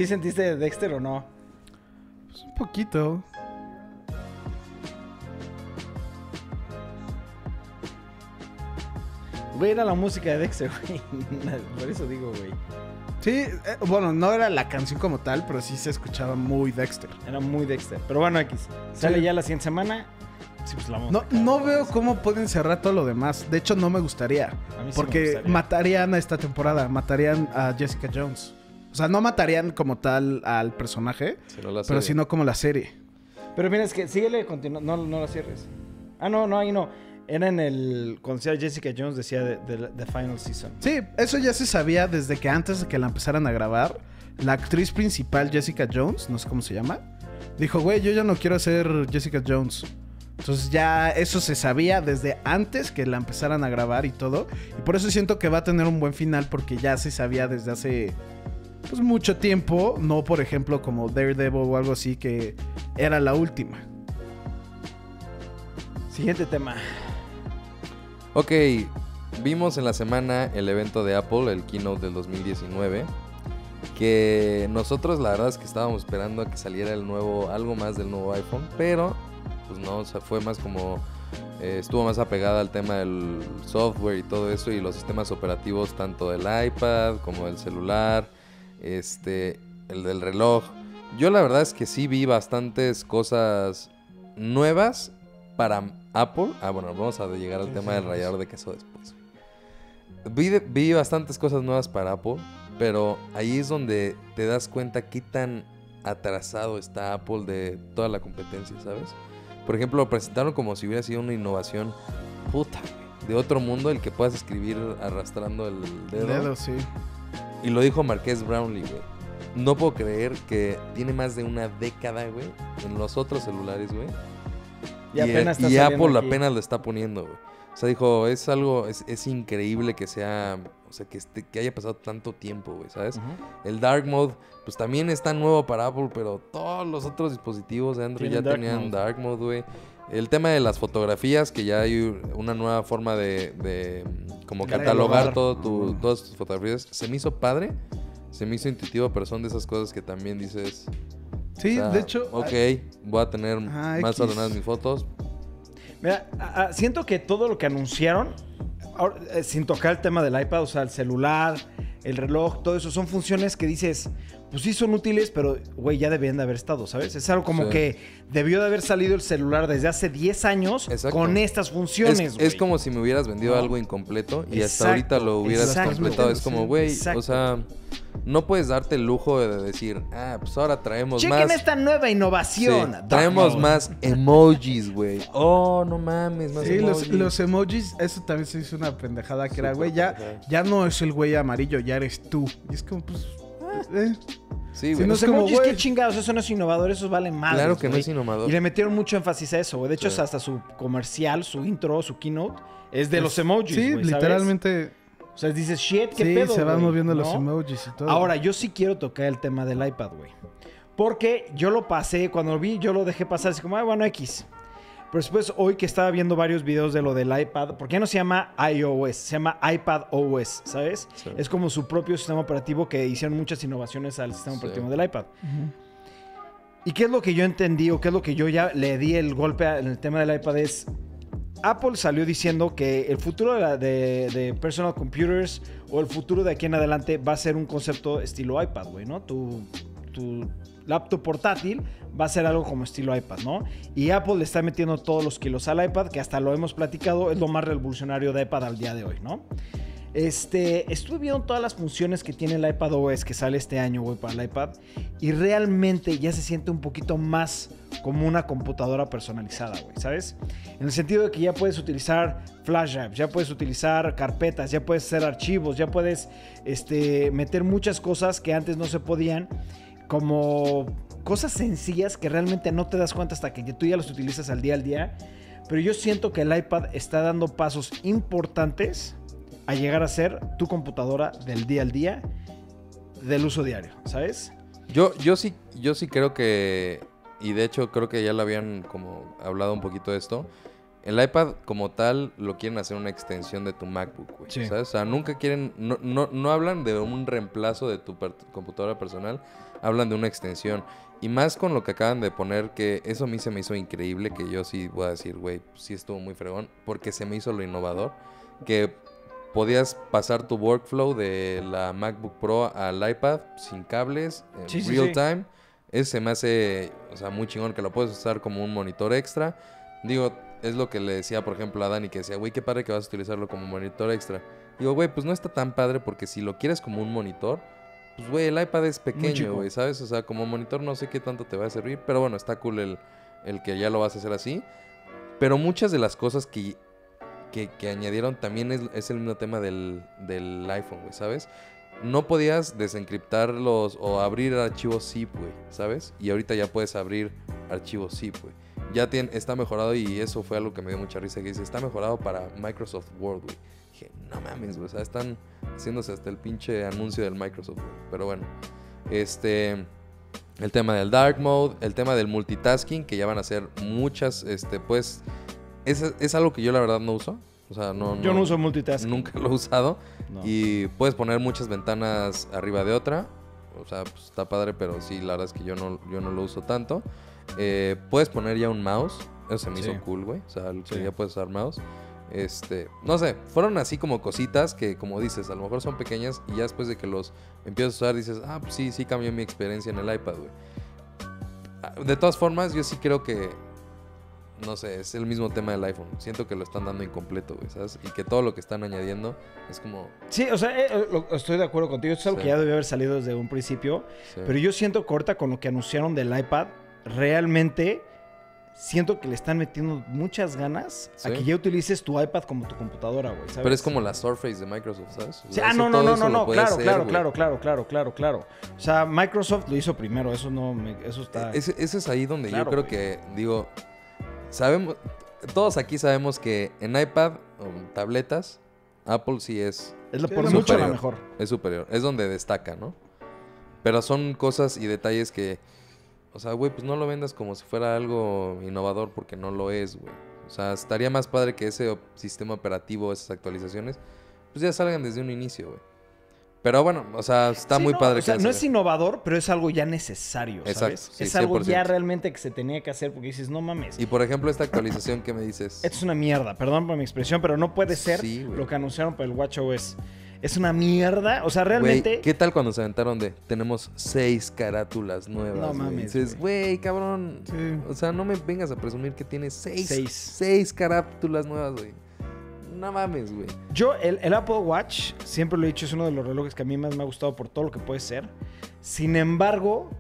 ¿Sí sentiste Dexter o no? Pues un poquito. Güey, era la música de Dexter, güey. Por eso digo, güey. Sí, eh, bueno, no era la canción como tal, pero sí se escuchaba muy Dexter. Era muy Dexter. Pero bueno, X. Sale Sí. ya la siguiente semana. Sí, pues la vamos a No, no veo cómo pueden cerrar todo lo demás. De hecho, no me gustaría. A mí sí me Porque gustaría. matarían a esta temporada, matarían a Jessica Jones. O sea, no matarían como tal al personaje, Si no la pero serie. sino como la serie. Pero mira, es que síguele. No, no la cierres. Ah, no, no, ahí no. Era en el. Cuando decía Jessica Jones, decía de, de- The Final Season. Sí, eso ya se sabía desde que antes de que la empezaran a grabar. La actriz principal, Jessica Jones, no sé cómo se llama, dijo, güey, yo ya no quiero ser Jessica Jones. Entonces ya eso se sabía desde antes que la empezaran a grabar y todo. Y por eso siento que va a tener un buen final porque ya se sabía desde hace pues mucho tiempo. No, por ejemplo, como Daredevil o algo así que era la última. Siguiente tema. Ok, vimos en la semana el evento de Apple, el keynote del 2019. Que nosotros la verdad es que estábamos esperando a que saliera el nuevo, algo más del nuevo iPhone, pero pues no, o sea, fue más como, eh, estuvo más apegada al tema del software y todo eso y los sistemas operativos tanto del iPad como del celular, este, el del reloj. Yo la verdad es que sí vi bastantes cosas nuevas para Apple. Ah, bueno, vamos a llegar al tema del rallador de queso después. Vi, de- vi bastantes cosas nuevas para Apple, pero ahí es donde te das cuenta qué tan atrasado está Apple de toda la competencia, ¿sabes? Por ejemplo, lo presentaron como si hubiera sido una innovación puta, de otro mundo el que puedas escribir arrastrando el dedo. Dedo, sí. Y lo dijo Marqués Brownlee, güey. No puedo creer que tiene más de una década, güey, en los otros celulares, güey. Y apenas está y Apple aquí. apenas lo está poniendo, güey. O sea, dijo, es algo, es, es increíble que sea, o sea, que, esté- que haya pasado tanto tiempo, güey, ¿sabes? El Dark Mode, pues también está nuevo para Apple, pero todos los otros dispositivos de Android ya Dark tenían Mode. Dark Mode, güey. El tema de las fotografías, que ya hay una nueva forma de, de, mm, como Catalogar. todo tu- todas tus fotografías, se me hizo padre, se me hizo intuitivo, pero son de esas cosas que también dices, Sí, O sea, de hecho. Ok, voy a tener Ah, más ordenadas mis fotos. Mira, a- a- siento que todo lo que anunciaron, ahora, eh, sin tocar el tema del iPad, o sea, el celular, el reloj, todo eso, son funciones que dices, pues sí son útiles, pero, güey, ya debían de haber estado, ¿sabes? Es algo como Sí. que debió de haber salido el celular desde hace 10 años Exacto. con estas funciones, Es, güey. es como si me hubieras vendido No. algo incompleto y hasta ahorita lo hubieras exacto. completado. Es como, güey, o sea, no puedes darte el lujo de decir, ah, pues ahora traemos Chequen más. esta nueva innovación. Traemos mode. más emojis, güey. Oh, no mames, más Sí, los, emojis. los emojis, eso también se hizo una pendejada que era, güey, ya, ya no es el güey amarillo, ya eres tú. Y es como, pues, eh. Sí, güey. no Los es como, emojis, güey. qué chingados, eso no es innovador, esos valen más. Claro que no es innovador. Y le metieron mucho énfasis a eso, güey. De hecho, Sí. hasta su comercial, su intro, su keynote, es de Es- los emojis, Sí, güey, ¿sabes? literalmente. O sea, dices, shit, qué Sí, pedo, se van güey", moviendo los ¿no? emojis y todo. Ahora, yo sí quiero tocar el tema del iPad, güey. Porque yo lo pasé, cuando lo vi, yo lo dejé pasar así como, ah, bueno, X. Pero después, hoy que estaba viendo varios videos de lo del iPad, porque ya no se llama iOS, se llama iPad OS, ¿sabes? Sí. Es como su propio sistema operativo que hicieron muchas innovaciones al sistema Sí. operativo del iPad. ¿Y qué es lo que yo entendí o qué es lo que yo ya le di el golpe en el tema del iPad? Es Apple salió diciendo que el futuro de, la- de- de personal computers o el futuro de aquí en adelante va a ser un concepto estilo iPad, güey, ¿no? Tu, tu laptop portátil va a ser algo como estilo iPad, ¿no? Y Apple le está metiendo todos los kilos al iPad, que hasta lo hemos platicado, es lo más revolucionario de iPad al día de hoy, ¿no? Este, estuve viendo todas las funciones que tiene el iPad OS que sale este año, güey, para el iPad. Y realmente ya se siente un poquito más como una computadora personalizada, güey, ¿sabes? En el sentido de que ya puedes utilizar flash drives, ya puedes utilizar carpetas, ya puedes hacer archivos, ya puedes este, meter muchas cosas que antes no se podían, como cosas sencillas que realmente no te das cuenta hasta que tú ya las utilizas al día al día. Pero yo siento que el iPad está dando pasos importantes a llegar a ser tu computadora del día al día, del uso diario, ¿sabes? Yo, yo sí, yo sí creo que, y de hecho creo que ya lo habían como hablado un poquito de esto. El iPad como tal lo quieren hacer una extensión de tu MacBook, güey. Sí. ¿Sabes? O sea, nunca quieren, no, no, no hablan de un reemplazo de tu computadora personal, hablan de una extensión. Y más con lo que acaban de poner, que eso a mí se me hizo increíble, que yo sí voy a decir, güey, sí estuvo muy fregón, porque se me hizo lo innovador, que podías pasar tu workflow de la MacBook Pro al iPad sin cables, en Sí, sí, real sí. time. Ese se me hace, o sea, muy chingón que lo puedes usar como un monitor extra. Digo, es lo que le decía, por ejemplo, a Dani, que decía, güey, qué padre que vas a utilizarlo como monitor extra. Digo, güey, pues no está tan padre porque si lo quieres como un monitor, pues, güey, el iPad es pequeño, güey, ¿sabes? O sea, como monitor no sé qué tanto te va a servir, pero bueno, está cool el, el que ya lo vas a hacer así. Pero muchas de las cosas que, que, que añadieron también es, es el mismo tema del, del iPhone, güey, ¿sabes? No podías desencriptarlos o abrir archivos zip, güey, ¿sabes? Y ahorita ya puedes abrir archivos zip, güey. Ya tiene, está mejorado y eso fue algo que me dio mucha risa, que dice, está mejorado para Microsoft Word, güey. Dije, no mames, güey, o sea, están haciéndose hasta el pinche anuncio del Microsoft, güey. Pero bueno, este... El tema del dark mode, el tema del multitasking, que ya van a ser muchas, este, pues, es, es algo que yo la verdad no uso. O sea, no, Yo no uso multitasking. Nunca lo he usado. No. Y puedes poner muchas ventanas arriba de otra. O sea, pues, está padre, pero sí, la verdad es que yo no, yo no lo uso tanto. Eh, puedes poner ya un mouse. Eso se me Sí. hizo cool, güey. O sea, que ya puedes usar mouse. Este, no sé, fueron así como cositas que, como dices, a lo mejor son pequeñas y ya después de que los empiezas a usar dices, ah, pues sí, sí cambió mi experiencia en el iPad, güey. Ah, De todas formas, yo sí creo que, no sé, es el mismo tema del iPhone. Siento que lo están dando incompleto, güey, ¿sabes? Y que todo lo que están añadiendo es como... Sí, o sea, eh, eh, lo- estoy de acuerdo contigo. Esto es algo Sí. que ya debió haber salido desde un principio. sí. Pero yo siento corta con lo que anunciaron del iPad. Realmente siento que le están metiendo muchas ganas a Sí. que ya utilices tu iPad como tu computadora, güey. Pero es como la Surface de Microsoft, ¿sabes? O Sí, sea, ah, no, no, no, no, no, claro, hacer, claro, claro, claro, claro, claro, claro. O sea, Microsoft lo hizo primero, eso no, me- eso está... Ese, ese es ahí donde Claro, yo creo güey. que, digo, sabemos, todos aquí sabemos que en iPad o en tabletas, Apple sí es, es la, Sí, por es mucho la mejor. es superior, es donde destaca, ¿no? Pero son cosas y detalles que, o sea, güey, pues no lo vendas como si fuera algo innovador porque no lo es, güey. O sea, estaría más padre que ese sistema operativo, esas actualizaciones, pues ya salgan desde un inicio, güey. Pero bueno, o sea, está Sí, muy no, padre o sea, que no es innovador, pero es algo ya necesario, ¿sabes? Sí, es algo ya 100%. realmente que se tenía que hacer porque dices, no mames. Y por ejemplo, esta actualización que me dices. Esto es una mierda, perdón por mi expresión, pero no puede ser Sí, lo que anunciaron para el WatchOS. Es una mierda, o sea, realmente... ¿qué tal cuando se aventaron de tenemos seis carátulas nuevas? No mames, Dices, güey, cabrón. Sí. O sea, no me vengas a presumir que tienes seis, Seis. seis carátulas nuevas, güey. No mames, güey. Yo, el, el Apple Watch, siempre lo he dicho, es uno de los relojes que a mí más me ha gustado por todo lo que puede ser. Sin embargo,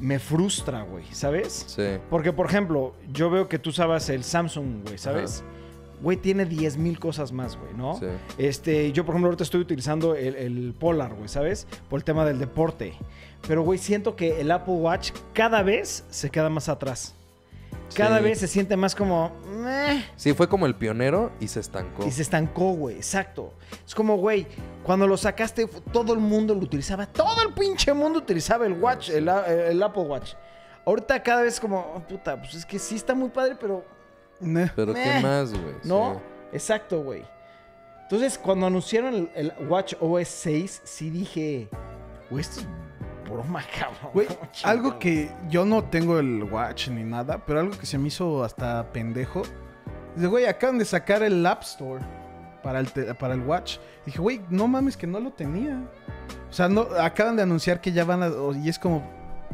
me frustra, güey, ¿sabes? Sí. Porque, por ejemplo, yo veo que tú sabes el Samsung, güey, ¿sabes? Güey, tiene 10.000 cosas más, güey, ¿no? Sí. Este, yo, por ejemplo, ahorita estoy utilizando el, el Polar, güey, ¿sabes? Por el tema del deporte. Pero, güey, siento que el Apple Watch cada vez se queda más atrás. Cada Sí. vez se siente más como... "Meh", Sí, fue como el pionero y se estancó. y se estancó, güey, exacto. Es como, güey, cuando lo sacaste, todo el mundo lo utilizaba. Todo el pinche mundo utilizaba el Watch, el, el Apple Watch. Ahorita cada vez como, oh, puta, pues es que sí está muy padre, pero Pero Meh. ¿qué más, güey? no. Sí. Exacto, güey. Entonces, cuando anunciaron el, el Watch OS 6, sí dije, güey, esto es broma, cabrón. Güey, ¿Cómo algo que yo no tengo el watch ni nada, pero algo que se me hizo hasta pendejo. Dice, güey, acaban de sacar el App Store para el, para el watch. dije, güey, no mames que no lo tenía. O sea, no, acaban de anunciar que ya van a... Y es como,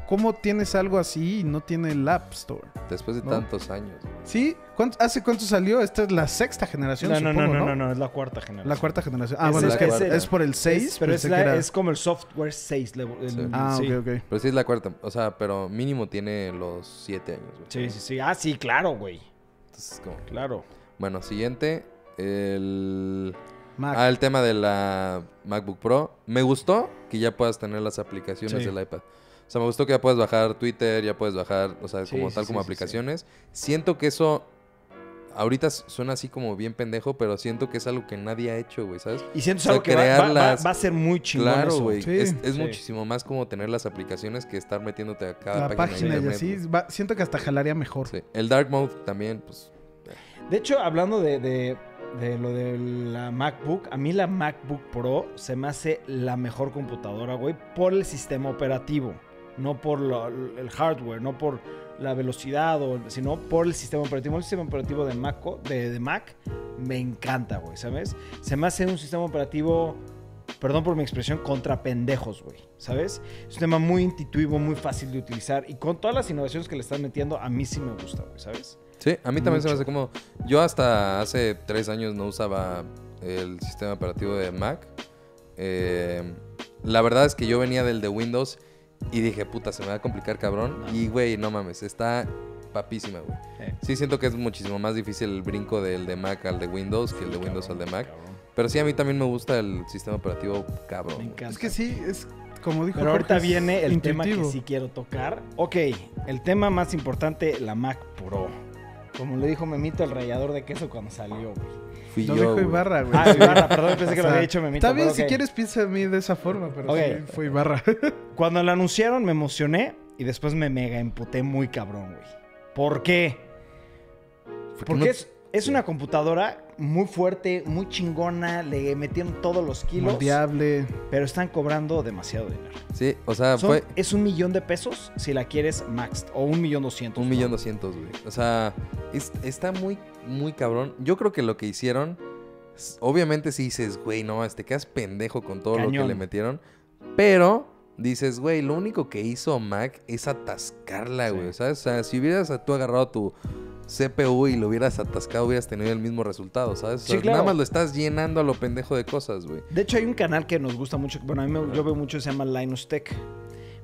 ¿cómo tienes algo así y no tiene el App Store? Después de ¿No? tantos años. güey. ¿Sí? ¿Cuánto- ¿Hace cuánto salió? Esta es la sexta generación, No, no, no, supongo, no, ¿no? no, no, es la cuarta generación. La cuarta generación. Ah, Es bueno, es, que es por el 6. Es- pero es, la- era- es como el software 6. le- el- Sí. Ah, sí. ok, ok. Pero sí es la cuarta. O sea, pero mínimo tiene los siete años, güey. Sí, sí, sí. Ah, sí, claro, güey. Entonces, como... Claro. Bueno, siguiente. El... Mac. Ah, el tema de la MacBook Pro. Me gustó que ya puedas tener las aplicaciones Sí. del iPad. O sea, me gustó que ya puedes bajar Twitter, ya puedes bajar, o sea, Sí, como sí, tal sí, como sí, sí. aplicaciones. Siento que eso ahorita suena así como bien pendejo, pero siento que es algo que nadie ha hecho, güey, ¿sabes? Y siento O sea, algo que va, va- va- crearlas- va a ser muy chingón Claro, güey. Sí. Es, es Sí. muchísimo más como tener las aplicaciones que estar metiéndote a cada la página, página de y así. va- siento que hasta jalaría mejor. Sí. El Dark Mode también, pues. De hecho, hablando de, de- de lo de la MacBook, a mí la MacBook Pro se me hace la mejor computadora, güey, por el sistema operativo. No por lo- el hardware, no por la velocidad, o, sino por el sistema operativo. El sistema operativo de Mac, de, de Mac me encanta, güey, ¿sabes? Se me hace un sistema operativo, perdón por mi expresión, contra pendejos, güey, ¿sabes? Es un tema muy intuitivo, muy fácil de utilizar y con todas las innovaciones que le están metiendo, a mí sí me gusta, güey, ¿sabes? Sí, a mí también se me hace como. Yo hasta hace tres años no usaba el sistema operativo de Mac. Eh, la verdad es que yo venía del de Windows y dije, puta, se me va a complicar, cabrón. No. Y, güey, no mames, está papísima, güey. Eh. Sí, siento que es muchísimo más difícil el brinco del de Mac al de Windows que el de Windows al de Mac. Cabrón. Pero sí, a mí también me gusta el sistema operativo cabrón. Me encanta. Es que sí, es como dijo Pero ahorita Jorge, es viene el tema que sí quiero tocar. Ok, el tema más importante, la Mac Pro. Como le dijo Memito, el rallador de queso cuando salió, güey. Fui Lo yo, dijo güey. Ibarra, güey. Ah, Ibarra, perdón, pensé que O lo había dicho Memito. Está bien, si quieres piensa en mí de esa forma, pero Ok. sí, fue Ibarra. Cuando lo anunciaron me emocioné y después me mega emputé muy cabrón, güey. ¿Por qué? Porque Porque no- es, es una computadora muy fuerte, muy chingona, le metieron todos los kilos, Moldeable. pero están cobrando demasiado dinero. Sí, o sea, Son- fue Es un millón de pesos si la quieres maxed, o un millón doscientos. un ¿no? millón doscientos, güey. O sea, es- está muy, muy cabrón. Yo creo que lo que hicieron, obviamente si dices, güey, no, te quedas pendejo con todo lo que le metieron. Pero dices, güey, lo único que hizo Mac es atascarla, Sí. güey. ¿Sabes? O sea, si hubieras tú agarrado tu CPU y lo hubieras atascado, hubieras tenido el mismo resultado, ¿sabes? O Sí, sea, claro. Nada más lo estás llenando a lo pendejo de cosas, güey. De hecho, hay un canal que nos gusta mucho. Bueno, a mí me- yo veo mucho, se llama Linus Tech.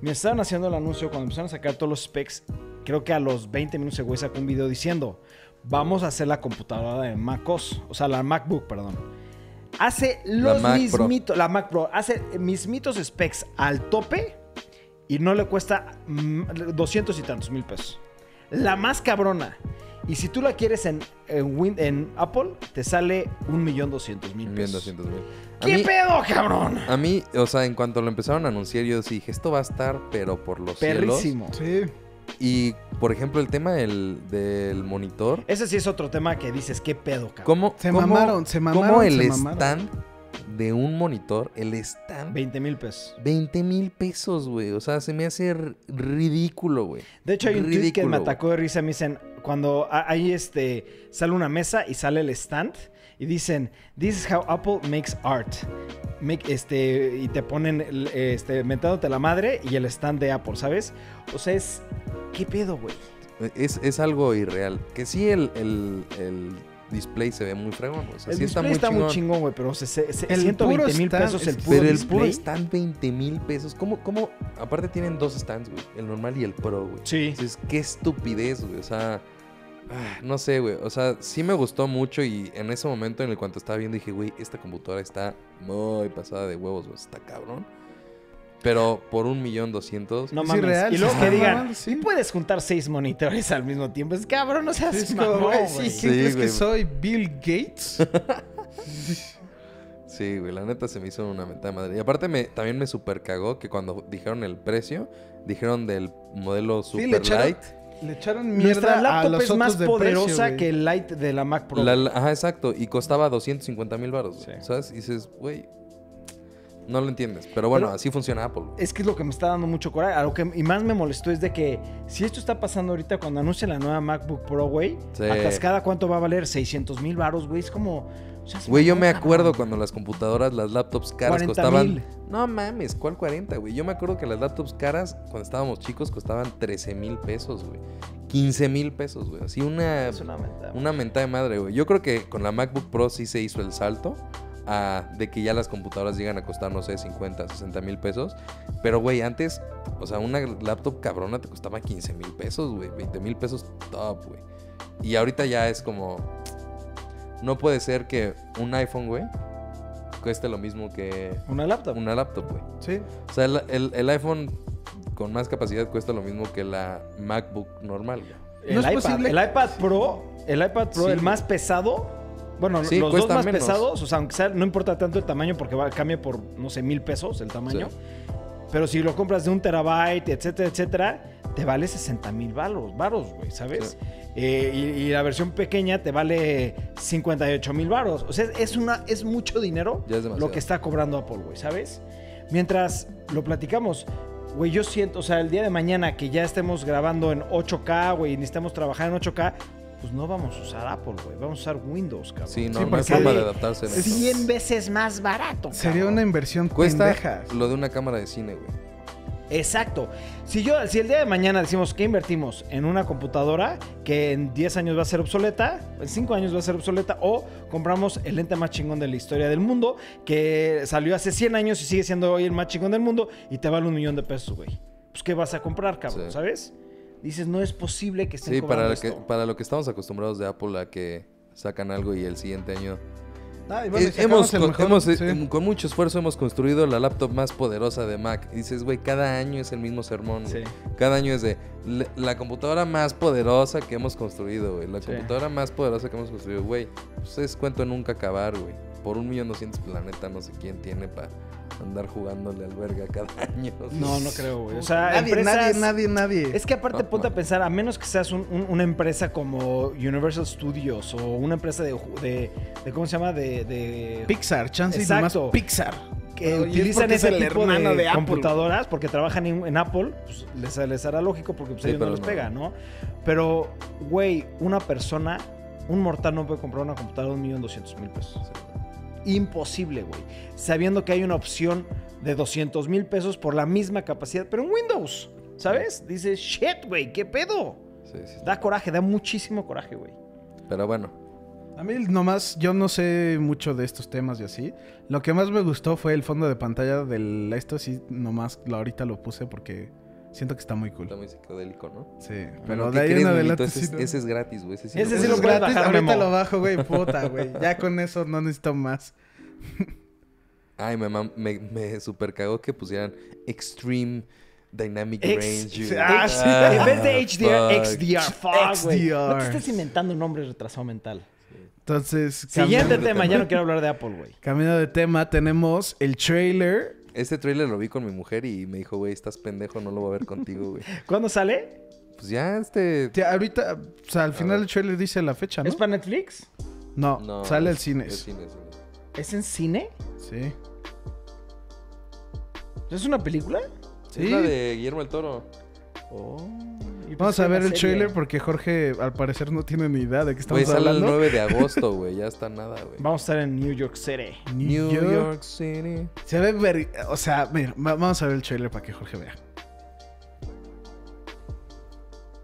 Me estaban haciendo el anuncio cuando empezaron a sacar todos los specs. Creo que a los 20 minutos güey sacó un video diciendo: Vamos a hacer la computadora de MacOS. O sea, la MacBook, perdón. Hace los mismitos. La Mac Pro. Hace mismitos specs al tope y no le cuesta mm, 200 y tantos mil pesos. La más cabrona. Y si tú la quieres en, en, Win- en Apple, te sale un millón doscientos mil Un millón pesos. doscientos mil. A ¿Qué mí- pedo, cabrón? A mí, o sea, en cuanto lo empezaron a anunciar, yo sí dije, esto va a estar, pero por los cielos. Perrísimo. Sí. Y, por ejemplo, el tema del, del monitor. Ese sí es otro tema que dices, ¿qué pedo, cabrón? ¿Cómo, Se cómo- mamaron, se mamaron, cómo el se mamaron. stand de un monitor, el stand, 20 mil pesos. 20 mil pesos, güey. O sea, se me hace ridículo, güey. De hecho, hay un tweet que Ridículo, me atacó de risa. Me dicen, cuando ahí este, sale una mesa y sale el stand y dicen, This is how Apple makes art. Make, este, y te ponen este, mentándote la madre y el stand de Apple, ¿sabes? O sea, es. ¿Qué pedo, güey? Es, es algo irreal. Que sí, el, el, el display se ve muy fregón. O sea, El sí está display muy está chingón. muy chingón, güey, pero se, se- se- El 120 puro mil stand pesos el es- puro Pero el display. puro están 20 mil pesos. ¿Cómo, ¿Cómo? Aparte tienen dos stands, güey. El normal y el pro, güey. Sí. Entonces, qué estupidez, güey. O sea, ah, no sé, güey. O sea, sí me gustó mucho y en ese momento en el cuanto estaba viendo dije, güey, esta computadora está muy pasada de huevos, güey. Está cabrón. Pero por un millón doscientos. No Es mames. y luego sí que digan, sí. puedes juntar seis monitores al mismo tiempo. Es cabrón, no seas Es mamón, güey, güey. sí, Sí, ¿quién crees güey. que soy? ¿Bill Gates? Sí, güey, la neta se me hizo una mentada de madre. Y aparte me, también me super cagó que cuando dijeron el precio, dijeron del modelo Sí, Super Light. Le echaron Nuestra mierda a laptop los es más de poderosa precio, que el Lite de la Mac Pro. La- la- ajá, exacto. Y costaba 250 mil baros, Sí. ¿sabes? Y dices, güey, no lo entiendes. Pero bueno, Pero- así funciona Apple. Es que es lo que me está dando mucho coraje. A lo que y más me molestó es de que si esto está pasando ahorita cuando anuncien la nueva MacBook Pro, güey, Sí. a cascada cuánto va a valer 600 mil baros, güey. Es como. Güey, yo me acuerdo cuando las computadoras, las laptops caras 40 costaban... No mames, ¿cuál 40, güey? Yo me acuerdo que las laptops caras, cuando estábamos chicos, costaban 13 mil pesos, güey. 15 mil pesos, güey. Así una... Es una mentada. Una mentada de madre, güey. Yo creo que con la MacBook Pro sí se hizo el salto a de que ya las computadoras llegan a costar, no sé, 50, 60 mil pesos. Pero, güey, antes, o sea, una laptop cabrona te costaba 15 mil pesos, güey. 20 mil pesos top, güey. Y ahorita ya es como... No puede ser que un iPhone, güey, cueste lo mismo que Una laptop. una laptop, güey. Sí. O sea, el, el- el iPhone con más capacidad cuesta lo mismo que la MacBook normal, güey. El, No es iPad, posible- el iPad Pro, el iPad Pro, Sí, el más pesado. Bueno, Sí, los dos más menos. pesados, o sea, aunque sea, no importa tanto el tamaño porque va, cambia por, no sé, mil pesos el tamaño. Sí. Pero si lo compras de un terabyte, etcétera, etcétera, te vale 60 mil varos, varos, güey, ¿sabes? Eh, y, y la versión pequeña te vale 58 mil varos. O sea, es, una, es mucho dinero Ya es demasiado. lo que está cobrando Apple, güey, ¿sabes? Mientras lo platicamos, güey, yo siento, o sea, el día de mañana que ya estemos grabando en 8K, güey, y necesitamos trabajar en 8K, pues no vamos a usar Apple, güey, vamos a usar Windows, cabrón. Sí, no, Sí, no hay forma de adaptarse. en eso. 100 veces más barato. Sería cabrón. una inversión Cuesta pendeja. lo de una cámara de cine, güey. Exacto. Si yo, si el día de mañana decimos que invertimos en una computadora que en 10 años va a ser obsoleta, en 5 años va a ser obsoleta, o compramos el lente más chingón de la historia del mundo, que salió hace 100 años y sigue siendo hoy el más chingón del mundo, y te vale un millón de pesos, güey. Pues, ¿qué vas a comprar, cabrón? Sí. ¿Sabes? Dices, no es posible que estén Sí, para que, esto. para lo que estamos acostumbrados de Apple a que sacan algo y el siguiente año... Ah, y bueno, Eh, y hemos, el con, mejor, hemos, eh, sí. em, con mucho esfuerzo hemos construido la laptop más poderosa de Mac. Y dices, güey, cada año es el mismo sermón. Sí. Cada año es de la, la computadora más poderosa que hemos construido, güey. La Sí. computadora más poderosa que hemos construido, güey. Pues es cuento nunca acabar, güey. Por un millón doscientos, planeta, no sé quién tiene para andar jugándole al verga cada año. No, no creo, güey. O sea, nadie, empresas- nadie, nadie, nadie. Es que aparte No, ponte no. a pensar, a menos que seas un- un- una empresa como Universal Studios o una empresa de, de, de- ¿cómo se llama? De, de Pixar, chance y Exacto. Pixar. que Pero, y es utilizan es ese el tipo de, computadoras porque trabajan en, en Apple, pues les, les hará lógico porque pues, Sí, ellos no les no. pega, ¿no? Pero, güey, una persona, un mortal no puede comprar una computadora de un millón doscientos mil pesos. Imposible, güey. Sabiendo que hay una opción de 200 mil pesos por la misma capacidad, pero en Windows, ¿sabes? Dices, shit, güey, ¿qué pedo? Sí, sí. Da coraje, da muchísimo coraje, güey. Pero bueno, A mí nomás, yo no sé mucho de estos temas y así. Lo que más me gustó fue el fondo de pantalla del esto, sí, nomás ahorita lo puse porque siento que está muy cool. está muy psicodélico, ¿no? Sí, Pero pero ¿qué de ahí en adelante ese, sí, no. ese es gratis, güey. Ese sí, Ese lo sí lo gratis, bajar, ahorita Memo. lo bajo, güey, puta, güey. Ya con eso no necesito más. Ay, me, mam- me, me super cagó que pusieran Extreme Dynamic Ex- Range. ah, sí. Ah, en vez de HDR, fuck. XDR, fuck, güey. XDR. No te estés inventando nombres retrasado mental. Entonces, Siguiente tema, tema. ya no quiero hablar de Apple, güey. cambiando de tema, tenemos el trailer. Este trailer lo vi con mi mujer y me dijo, güey, estás pendejo, no lo voy a ver contigo, güey. ¿Cuándo sale? Pues ya este... Tía, ahorita, o sea, al final ver. del trailer dice la fecha, ¿no? ¿Es para Netflix? No, No, sale el es- cines. es cine. ¿Es en cine? Sí. ¿Es una película? Sí. Es la de Guillermo del Toro. Oh, Vamos a ver el serie. trailer porque Jorge al parecer no tiene ni idea de qué Güey, estamos sale el hablando. 9 de agosto, güey. Ya está nada, güey. Vamos a estar en New York City. New York. City. Se ve ver... O sea, mira, va- vamos a ver el trailer para que Jorge vea.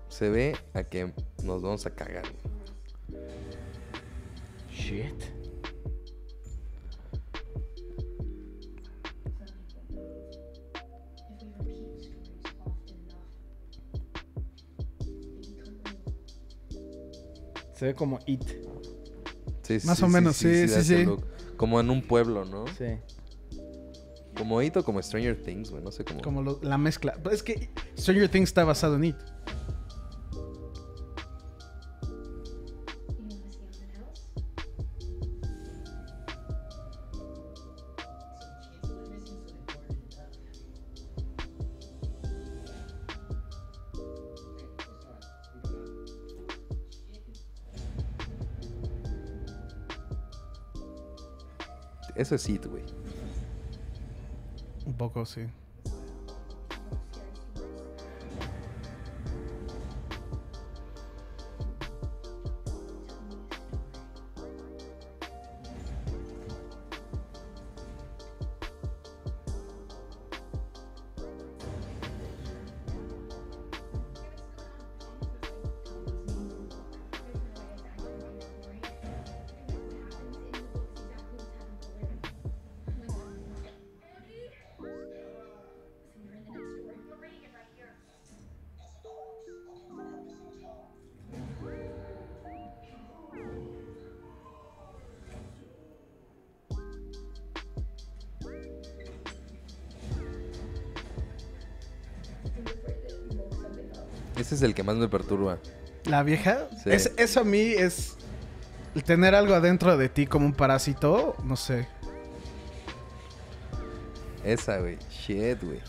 Se ve a que nos vamos a cagar. Shit. Se ve como It. Sí, Más o menos, sí, sí, sí. Como en un pueblo, ¿no? Sí. Como It o como Stranger Things, güey. No sé cómo. Como lo- la mezcla. Pues Es que Stranger Things está basado en It. Eso es It, güey. Un poco, sí. El que más me perturba. La vieja, Sí. es- eso a mí es el tener algo adentro de ti como un parásito, no sé. Esa, güey. Shit, güey.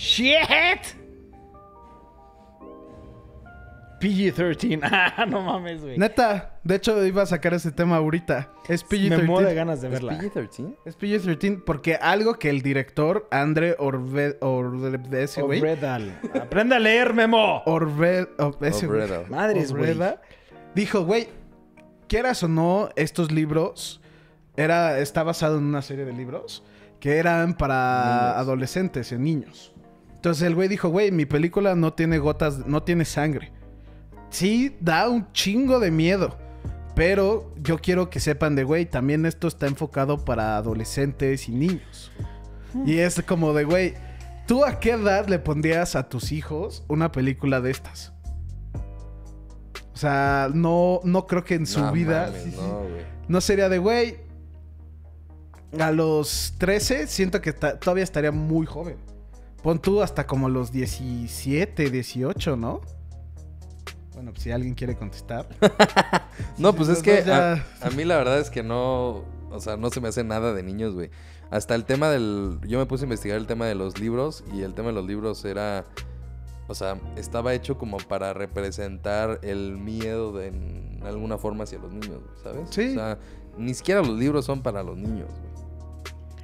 ¡Shit! PG-13. Ah, no mames, güey. Neta, de hecho iba a sacar ese tema ahorita. Es Me muero de PG-13. ganas de ¿Es verla. PG-13? Es PG-13 porque algo que el director Andre Orve, Orve, ese güey. Aprende a leer, Memo. Orve, oh, ese güey. Obredal. Madres, güey. Dijo, güey, quieras o no, estos libros era, está basado en una serie de libros que eran para Niños. adolescentes, en niños. Entonces el güey dijo, güey, mi película no tiene gotas, no tiene sangre. Sí, da un chingo de miedo. Pero yo quiero que sepan de, güey, también esto está enfocado para adolescentes y niños. Y es como de, güey, ¿tú a qué edad le pondrías a tus hijos una película de estas? O sea, no, no creo que en su No vida... mames, sí, sí, no, no sería de, güey, a los 13 siento que todavía estaría muy joven. Pon tú hasta como los 17, 18, ¿no? Bueno, pues si alguien quiere contestar. No, pues es que a, a mí la verdad es que no, o sea, no se me hace nada de niños, güey. Hasta el tema del, yo me puse a investigar el tema de los libros y el tema de los libros era, o sea, estaba hecho como para representar el miedo de en alguna forma hacia los niños, güey, ¿sabes? Sí. O sea, ni siquiera los libros son para los niños, güey.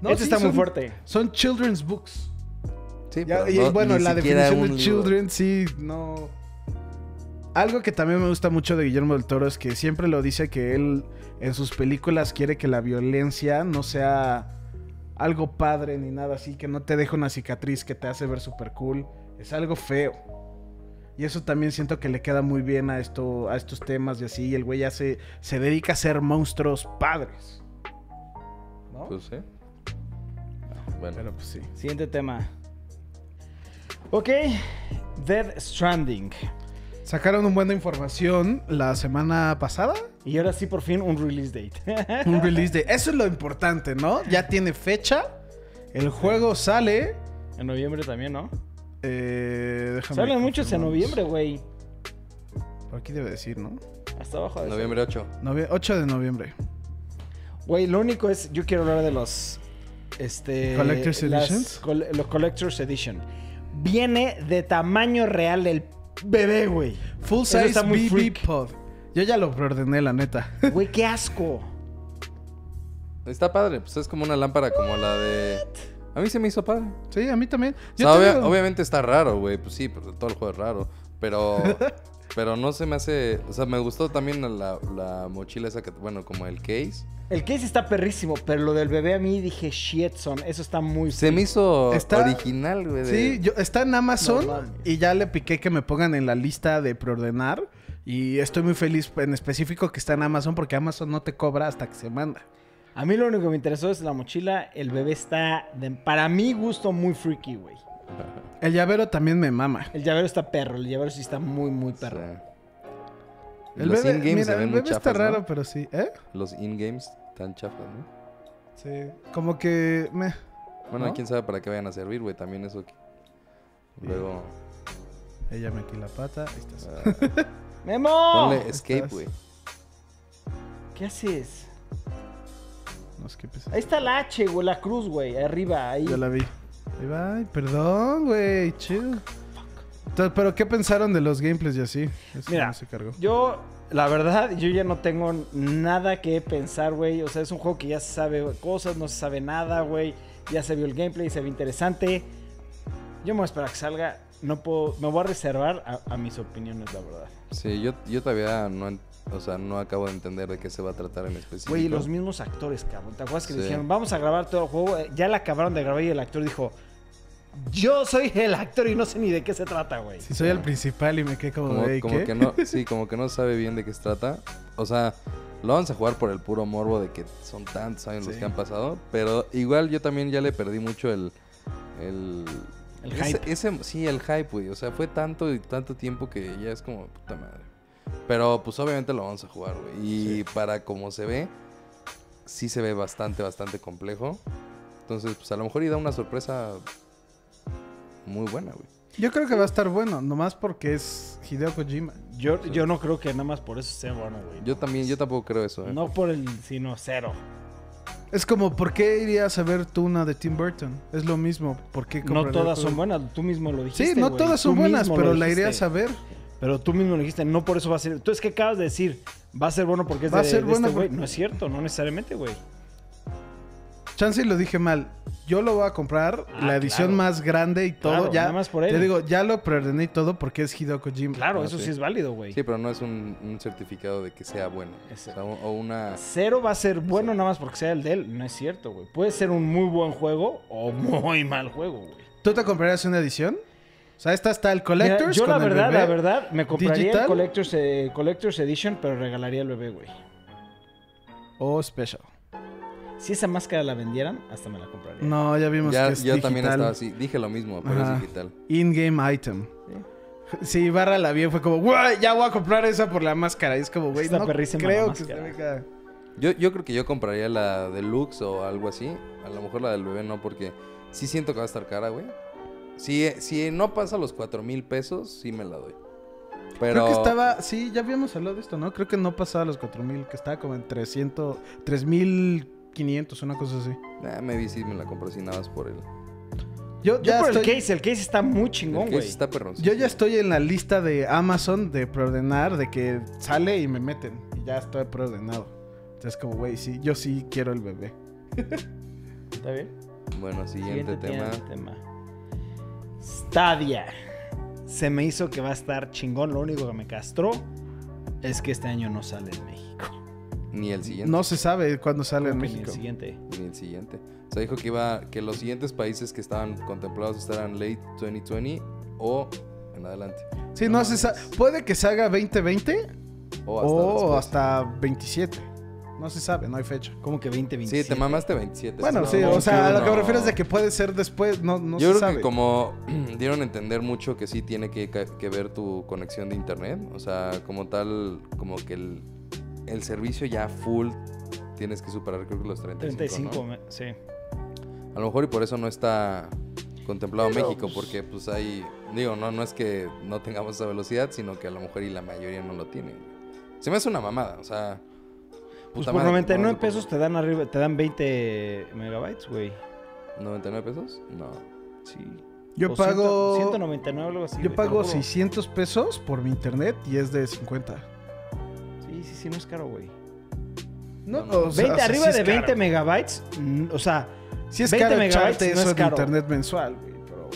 No, este sí, está muy fuerte. Son children's books. Sí, Ya, pero y no- bueno, ni la definición de libro. children, sí, no. Algo que también me gusta mucho de Guillermo del Toro es que siempre lo dice que él en sus películas quiere que la violencia no sea algo padre ni nada así, que no te deje una cicatriz que te hace ver super cool. Es algo feo. Y eso también siento que le queda muy bien a esto, a estos temas y así. Y el güey ya se, se dedica a ser monstruos padres. ¿No? Pues sí. Bueno, Pero pues sí. Siguiente tema. Ok. Dead Stranding. Sacaron un buen de información la semana pasada. Y ahora sí, por fin, un release date. Un release de. Eso es lo importante, ¿no? Ya tiene fecha. El juego sale En noviembre también, ¿no? Eh, déjame Salen muchos en noviembre, güey. Por aquí debe decir, ¿no? Hasta abajo de Noviembre 8. Novie- 8 de noviembre. Güey, lo único es, yo quiero hablar de los, este... Collector's las Editions. col- los Collector's Edition. Viene de tamaño real del bebé, güey. Full Eso size está muy BB freak. Pod. Yo ya lo preordené, la neta. Güey, qué asco. Está padre, pues es como una lámpara como la de... A mí se me hizo padre. Sí, a mí también. O Yo sea, obvia- tengo- obviamente está raro, güey. Pues sí, pues todo el juego es raro. Pero... pero no se me hace... O sea, me gustó también la, la mochila esa que... Bueno, como el case. El case está perrísimo, pero lo del bebé a mí dije, shit, son, eso está muy... Se me hizo Está- original, güey. de- Sí, yo, está en Amazon No y ya le piqué que me pongan en la lista de preordenar. Y estoy muy feliz en específico que está en Amazon porque Amazon no te cobra hasta que se manda. A mí lo único que me interesó es la mochila. El bebé está, de- para mi gusto, muy freaky, güey. El llavero también me mama. El llavero está perro, el llavero sí está muy, muy perro. El los bebé, in-games mira, se ven el muy bebé está chafas, ¿no? raro, pero sí. ¿Eh? Los in-games tan chafas, ¿no? Sí. Como que me... Bueno, ¿No? quién sabe para qué vayan a servir, güey. También eso que... Luego... Ella metí la pata. Ahí estás. ah, ¡Memo! ponle escape, güey. ¿Qué haces? No es que pesa. Ahí está la H, güey, la cruz, güey, arriba, ahí. Ya la vi. Ahí va. Ay, perdón, güey. Chido. Entonces, ¿Pero qué pensaron de los gameplays y así? Eso Mira, no se cargó. Yo, la verdad, yo ya no tengo nada que pensar, güey. O sea, es un juego que ya se sabe cosas, no se sabe nada, güey. Ya se vio el gameplay, se ve interesante. Yo me voy a esperar a que salga. No puedo, me voy a reservar a, a mis opiniones, la verdad. Sí, yo, yo todavía no, o sea, no acabo de entender de qué se va a tratar en específico. Güey, los mismos actores, cabrón. ¿Te acuerdas que le Sí. dijeron, vamos a grabar todo el juego? Eh, Ya la acabaron de grabar y el actor dijo, yo soy el actor y no sé ni de qué se trata, güey. Si soy el principal y me quedé como, Como, de como ¿qué? que no, sí, como que no sabe bien de qué se trata. O sea, lo vamos a jugar por el puro morbo de que son tantos años los Sí. que han pasado. Pero igual yo también ya le perdí mucho el. El, El ese- hype. ese- sí, el hype, güey. O sea, fue tanto y tanto tiempo que ya es como puta madre. Pero pues obviamente lo vamos a jugar, güey. Y para como se ve, sí se ve bastante, bastante complejo. Entonces, pues a lo mejor y da una sorpresa muy buena, güey. Yo creo que va a estar bueno, nomás porque es Hideo Kojima. Yo, yo no creo que nada más por eso sea bueno, güey. Yo también, yo tampoco creo eso, ¿eh? No por el, sino cero. Es como, ¿por qué irías a ver tú una de Tim Burton? Es lo mismo. ¿Por qué No todas son buenas, tú mismo lo dijiste. Sí, no güey. todas son Tú buenas, pero la irías a ver. Pero tú mismo lo dijiste, no por eso va a ser. Entonces, ¿qué acabas de decir? ¿Va a ser bueno porque es Va a de, ser de bueno este güey? No es cierto, no necesariamente, güey. Chance lo dije mal. Yo lo voy a comprar, Ah, la edición claro. más grande y todo. Claro, ya, nada más por él. Te digo, ya lo preordené y todo porque es Hideo Kojima. Claro, Ah, eso sí. sí es válido, güey. Sí, pero no es un, un certificado de que sea bueno. O, sea, o una... Cero va a ser bueno nada más porque sea el de él. No es cierto, güey. Puede ser un muy buen juego o muy mal juego, güey. ¿Tú te comprarías una edición? O sea, esta está el Mira, Collectors. yo la el verdad, bebé. la verdad, me compraría digital. el Collector's, eh, Collector's Edition, pero regalaría el bebé, güey. O Special. Si esa máscara la vendieran, hasta me la compraría. No, ya vimos Ya, que es yo también digital. estaba así. Dije lo mismo, pero Ajá. es digital. In-game item. Sí, Barra la vio fue como, güey, ya voy a comprar esa por la máscara. Y es como, güey, no creo que venga. Yo, yo creo que yo compraría la deluxe o algo así. A lo mejor la del bebé no, porque sí siento que va a estar cara, güey. Si, si no pasa los cuatro mil pesos, sí me la doy. Pero... Creo que estaba, sí, ya habíamos hablado de esto, ¿no? Creo que no pasaba los 4000, que estaba como en 300, 3500, una cosa así. Nah, maybe sí me la compro así nada más por el... Yo Yo ya por estoy, el case, el case está muy chingón, el case güey. está perrón. yo ya estoy en la lista de Amazon de preordenar, de que sale y me meten. Y ya estoy preordenado. Entonces como, güey, sí, yo sí quiero el bebé. ¿Está bien? Bueno, siguiente, tema. tema. Stadia. Se me hizo que va a estar chingón. Lo único que me castró es que este año no sale en México. Ni el siguiente. No se sabe cuándo sale en que ni México. El siguiente. Ni el siguiente. O sea, dijo que iba que los siguientes países que estaban contemplados estarán late 2020 o en adelante. Sí, no se sabe. Puede que se haga 2020 O hasta o hasta 27. No se sabe, no hay fecha. Como que 2027. Sí, te mamaste 27. Bueno, No, sí, o sea, a lo que me no. refiero es de que puede ser después, no, no Yo se creo sabe. que como dieron a entender mucho que sí tiene que, que ver tu conexión de internet, o sea, como tal, como que el, el servicio ya full tienes que superar creo que los 35, 35, ¿no? sí. A lo mejor y por eso no está contemplado Pero, México, pues- porque pues hay, digo, no, no es que no tengamos esa velocidad, sino que a lo mejor y la mayoría no lo tienen. Se me hace una mamada, o sea... Pues por madre, 99 no, pesos te dan arriba, te dan 20 megabytes, güey. ¿99 pesos? No. Sí. Yo O pago. 100, 199 algo así. yo pago juro. 600 pesos por mi internet y es de 50. Sí, no es caro, güey. No, No, no. o sea, 20, o sea, arriba sí de 20 caro. megabytes, mm, o sea, Sí es 20 caro megabytes no eso es de caro. internet mensual, güey. Pero...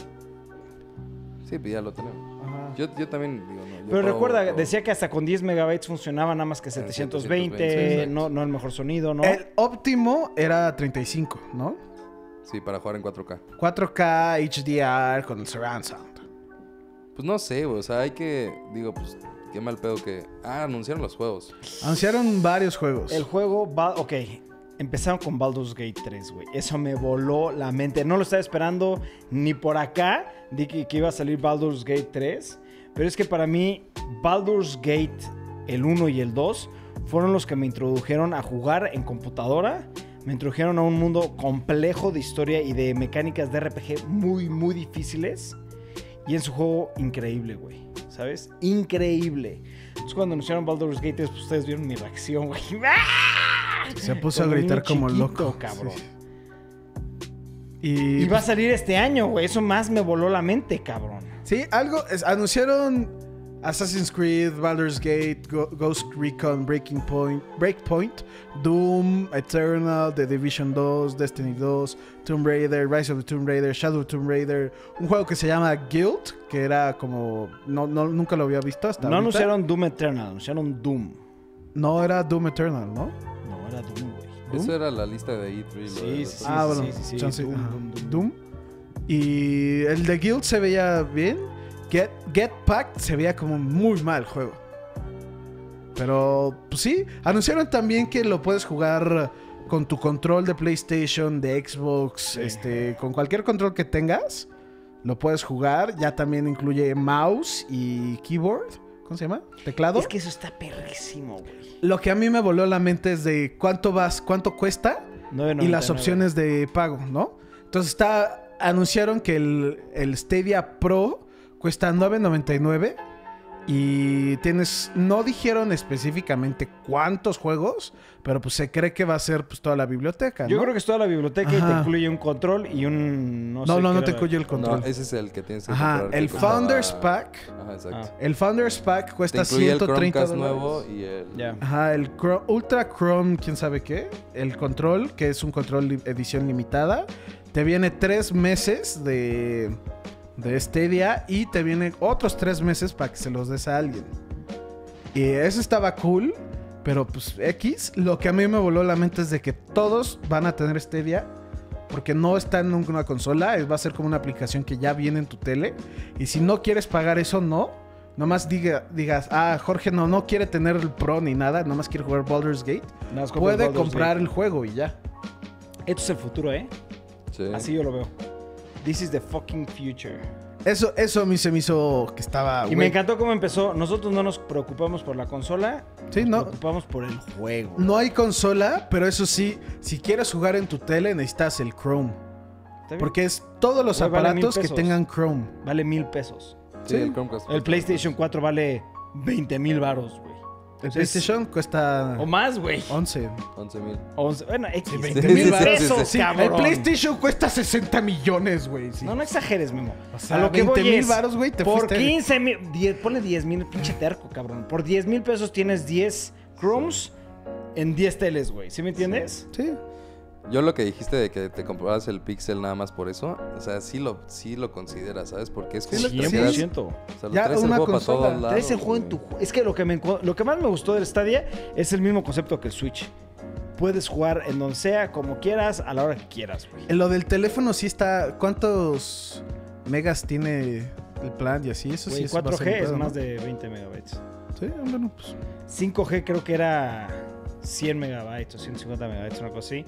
Sí, pues ya lo tenemos. Ajá. Yo, yo también digo, no. yo pero pago- recuerda, pago- decía que hasta con 10 megabytes funcionaba nada más que 720, 720, exacto. no, no el mejor sonido, ¿no? El óptimo era 35, ¿no? Sí, para jugar en 4K. 4K, HDR con el surround sound. Pues no sé, güey, o sea, hay que, digo, pues, qué mal pedo que... Ah, anunciaron los juegos. Anunciaron varios juegos. El juego va, ok, empezaron con Baldur's Gate 3, güey. Eso me voló la mente. No lo estaba esperando ni por acá. Di que, que iba a salir Baldur's Gate 3. Pero es que para mí, Baldur's Gate, el 1 y el 2, fueron los que me introdujeron a jugar en computadora. Me introdujeron a un mundo complejo de historia y de mecánicas de RPG muy, muy difíciles. Y en su juego, increíble, güey. ¿Sabes? Increíble. Entonces, cuando anunciaron Baldur's Gate 3, pues ustedes vieron mi reacción, güey. ¡Ah! Se puso a gritar como chiquito, loco. cabrón. Sí. Y, Y va a salir este año, güey. Eso más me voló la mente, cabrón. Sí, algo. es- anunciaron Assassin's Creed, Baldur's Gate, Go- Ghost Recon, Breaking Point, Breakpoint, Doom, Eternal, The Division 2, Destiny 2, Tomb Raider, Rise of the Tomb Raider, Shadow Tomb Raider, un juego que se llama Guild, que era como. No, no, nunca lo había visto hasta No ahorita. anunciaron Doom Eternal, anunciaron Doom. No, era Doom Eternal, ¿no? No, era Doom, güey. Esa era la lista de E3. lo de Sí, sí, ah, bueno. sí, sí, sí, chance- Doom, ajá. Doom, Doom. Doom. Y el de Guild se veía bien. Get, Get Packed se veía como muy mal juego. Pero, pues sí. Anunciaron también que lo puedes jugar con tu control de PlayStation, de Xbox, Sí. este, con cualquier control que tengas. Lo puedes jugar. Ya también incluye mouse y keyboard. ¿Cómo se llama? Teclado. Es que eso está perrísimo, güey. Lo que a mí me voló la mente es de cuánto vas, cuánto cuesta y las 9.99. opciones de pago, ¿no? Entonces está anunciaron que el, el Stadia Pro cuesta 9.99 y tienes no dijeron específicamente cuántos juegos, pero pues se cree que va a ser pues toda la biblioteca, Yo creo que es toda la biblioteca y te incluye un control y un... No, no, sé no, te incluye el control. No, ese es el que tienes que Ajá, comprar, que el costaba- Founders Pack, Ajá, exacto. Ah. el Founders Pack Te cuesta incluye el 130 Chromecast dólares. nuevo y el... Ya. Ajá, el Cro- Ultra Chrome, quién sabe qué. El control, que es un control li- edición limitada. Te viene tres meses de, de Stadia y te vienen otros tres meses para que se los des a alguien. Y eso estaba cool, pero pues X. Lo que a mí me voló la mente es de que todos van a tener Stadia. Porque no está en una consola, es- va a ser como una aplicación que ya viene en tu tele. Y si no quieres pagar eso, no. Nomás diga, digas, ah, Jorge no, no quiere tener el Pro ni nada, nomás quiere jugar Baldur's Gate. Puede Baldur's comprar Gate. el juego y ya. Esto es el futuro, ¿eh? Sí. Así yo lo veo. This is the fucking future. Eso, eso a mí se me hizo que estaba. Y me encantó cómo empezó. Nosotros no nos preocupamos por la consola. Sí, nos no. preocupamos por el juego. No hay consola, pero eso sí, si quieres jugar en tu tele necesitas el Chrome. Porque es todos los vale aparatos que tengan Chrome. Vale mil pesos. Sí, Sí. el Chromecast. El PlayStation 4 vale 20 mil baros, güey. El PlayStation cuesta O más, güey. 11. 11 mil. 11, bueno, X. 20 Sí, mil sí, sí, baros. sí, cabrón. el PlayStation cuesta 60 millones, güey. sí. No, no exageres, Memo. O sea, a lo que 20 voy mil varos, güey, te por fuiste. 15 mil, die- ponle 10 mil, pinche terco, cabrón. Por 10 mil pesos tienes 10 Chromes en 10 teles, güey. ¿Sí me entiendes? Sí. Yo lo que dijiste de que te comprabas el Pixel nada más por eso, o sea, sí lo, sí lo consideras, ¿sabes? Porque es que lo- te sí. quedas- 100%. o sea, lo Ya traes el una juego para todos lados. Traes el juego en tu güey. ju- Es que lo que, me, lo que más me gustó del Stadia es el mismo concepto que el Switch. Puedes jugar en donde sea, como quieras, a la hora que quieras, güey. En Lo del teléfono sí está. ¿Cuántos megas tiene el plan y así? Eso Güey, sí es, va a 4G ser un es pedo, ¿no? más de 20 megabytes. Sí, bueno, pues. 5G creo que era 100 megabytes o 150 megabytes, una cosa así.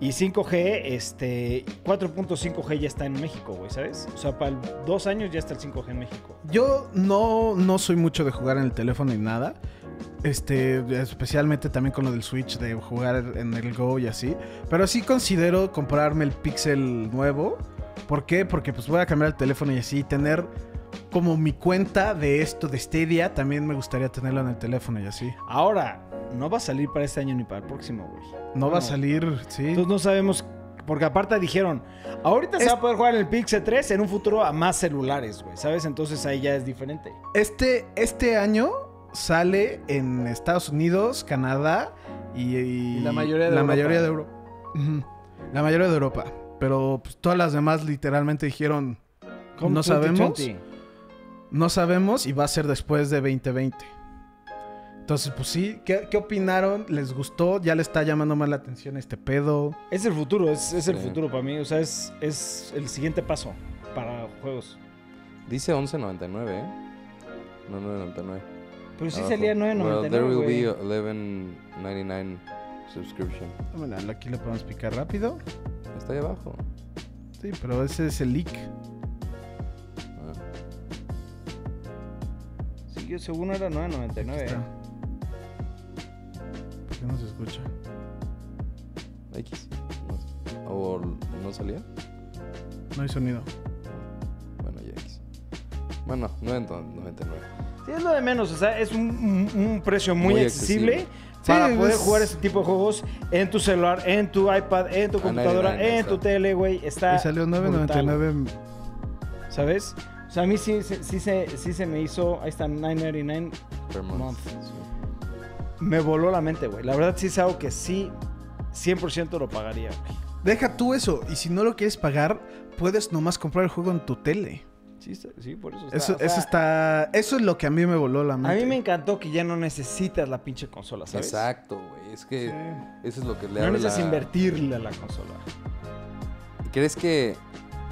Y 5G, este, 4.5G ya está en México, güey, ¿sabes? O sea, para dos años ya está el 5G en México. Yo no, no soy mucho de jugar en el teléfono ni nada. Este, especialmente también con lo del Switch, de jugar en el Go y así. Pero sí considero comprarme el Pixel nuevo. ¿Por qué? Porque pues voy a cambiar el teléfono y así tener como mi cuenta de esto de Stadia, también me gustaría tenerlo en el teléfono y así. Ahora, no va a salir para este año ni para el próximo, güey. No va a No. salir, sí. Entonces no sabemos, porque aparte dijeron, ahorita se va a poder jugar en el Pixel 3 en un futuro a más celulares, güey, ¿sabes? Entonces ahí ya es diferente. Este, este año sale en Estados Unidos, Canadá y, y la mayoría de la Europa. mayoría de Europa. Ujú. La mayoría de Europa. Pero pues, todas las demás literalmente dijeron, no sabemos. 2020. No sabemos y va a ser después de 2020. Entonces, pues sí, ¿qué, qué opinaron? ¿Les gustó? ¿Ya le está llamando más la atención este pedo? Es el futuro, es, es el Sí. futuro para mí, o sea, es, es el siguiente paso para juegos. Dice 11.99, ¿eh? No 9.99. Pero sí abajo. salía Well, there 9.99, will güey. be 11.99 subscription. Bueno, Aquí lo podemos picar rápido. Está ahí abajo. Sí, pero ese es el leak. Yo según era 9.99. Está. ¿Por qué no se escucha? X. No. ¿O no salía? No hay sonido. Bueno, ya X. Bueno, 9.99. Sí, es lo de menos, o sea, es un, un- un precio muy, Muy accesible, accesible. para Sí, poder es- jugar este tipo de juegos en tu celular, en tu iPad, en tu computadora, 99 en tu tele, güey. Está Y salió brutal, 9.99. ¿Sabes? O sea, a mí sí, sí, sí se, sí se me hizo, ahí está 9.99, Per month. Me voló la mente, güey. La verdad sí es algo que sí, 100% lo pagaría, güey. Deja tú eso. Y si no lo quieres pagar, puedes nomás comprar el juego en tu tele. Sí, sí, por eso está. Eso, o sea, eso está. Eso es lo que a mí me voló la A mente. mí me encantó que ya no necesitas la pinche consola, ¿sabes? Exacto, güey. Es que eso es lo que le No abre necesitas la- invertirle a la consola. ¿Crees que...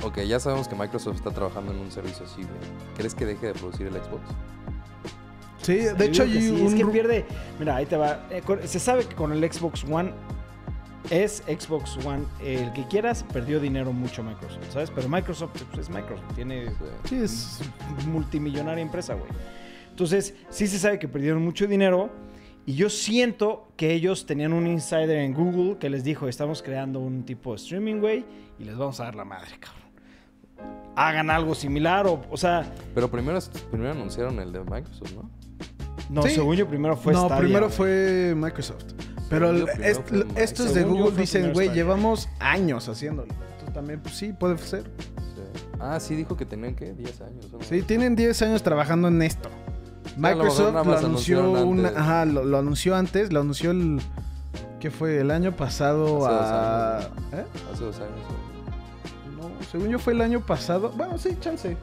Ok, ya sabemos que Microsoft está trabajando en un servicio así, güey. ¿Crees que deje de producir el Xbox? Sí, de Yo hecho, hay sí, un es que pierde. Mira, ahí te va. Eh, Se sabe que con el Xbox One es Xbox One. El que quieras perdió dinero mucho Microsoft, ¿sabes? Pero Microsoft pues, es Microsoft, tiene Sí, es. multimillonaria empresa, güey. Entonces, sí se sabe que perdieron mucho dinero. Y yo siento que ellos tenían un insider en Google que les dijo: Estamos creando un tipo de streaming, güey, y les vamos a dar la madre, cabrón. Hagan algo similar, o, o sea, Pero primero, primero anunciaron el de Microsoft, ¿no? no, Sí. según yo, primero fue no, Stadia, primero güey. fue Microsoft. Pero el- est- fue estos de Según Google dicen, güey, llevamos años haciéndolo. Entonces también, pues sí, puede ser. Sí. Ah, sí, dijo que tenían, ¿qué? 10 años. Sí, tienen 10 años trabajando en esto. lo Microsoft lo anunció una, antes. ajá, lo, lo anunció antes, lo anunció el ¿qué fue? El año pasado Hace dos años, ¿Eh? Hace dos años. ¿o? Según yo fue el año pasado. Bueno, sí, chance.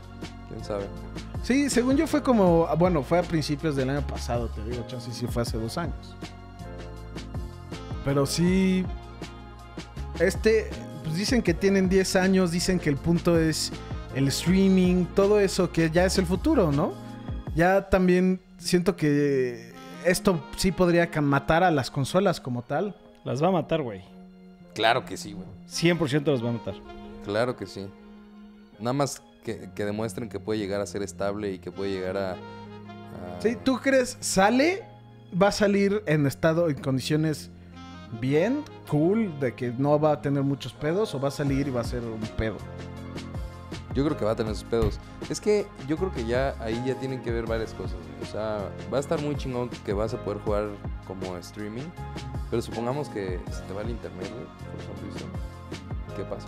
¿Quién sabe? Sí, según yo fue como, bueno, fue a principios del año pasado, te digo, chance sí fue hace dos años. Pero sí, este, pues dicen que tienen 10 años, dicen que el punto es el streaming, todo eso que ya es el futuro, ¿no? Ya también siento que esto sí podría matar a las consolas como tal. Las va a matar, güey. Claro que sí, güey. 100% las va a matar. Claro que sí. Nada más que, que demuestren que puede llegar a ser estable y que puede llegar a... a- Sí, ¿tú crees sale, va a salir en estado, en condiciones bien, cool, de que no va a tener muchos pedos o va a salir y va a ser un pedo? Yo creo que va a tener sus pedos. Es que yo creo que ya ahí ya tienen que ver varias cosas. O sea, va a estar muy chingón que vas a poder jugar como streaming. Pero supongamos que se te va el internet, por reason. ¿Qué pasa?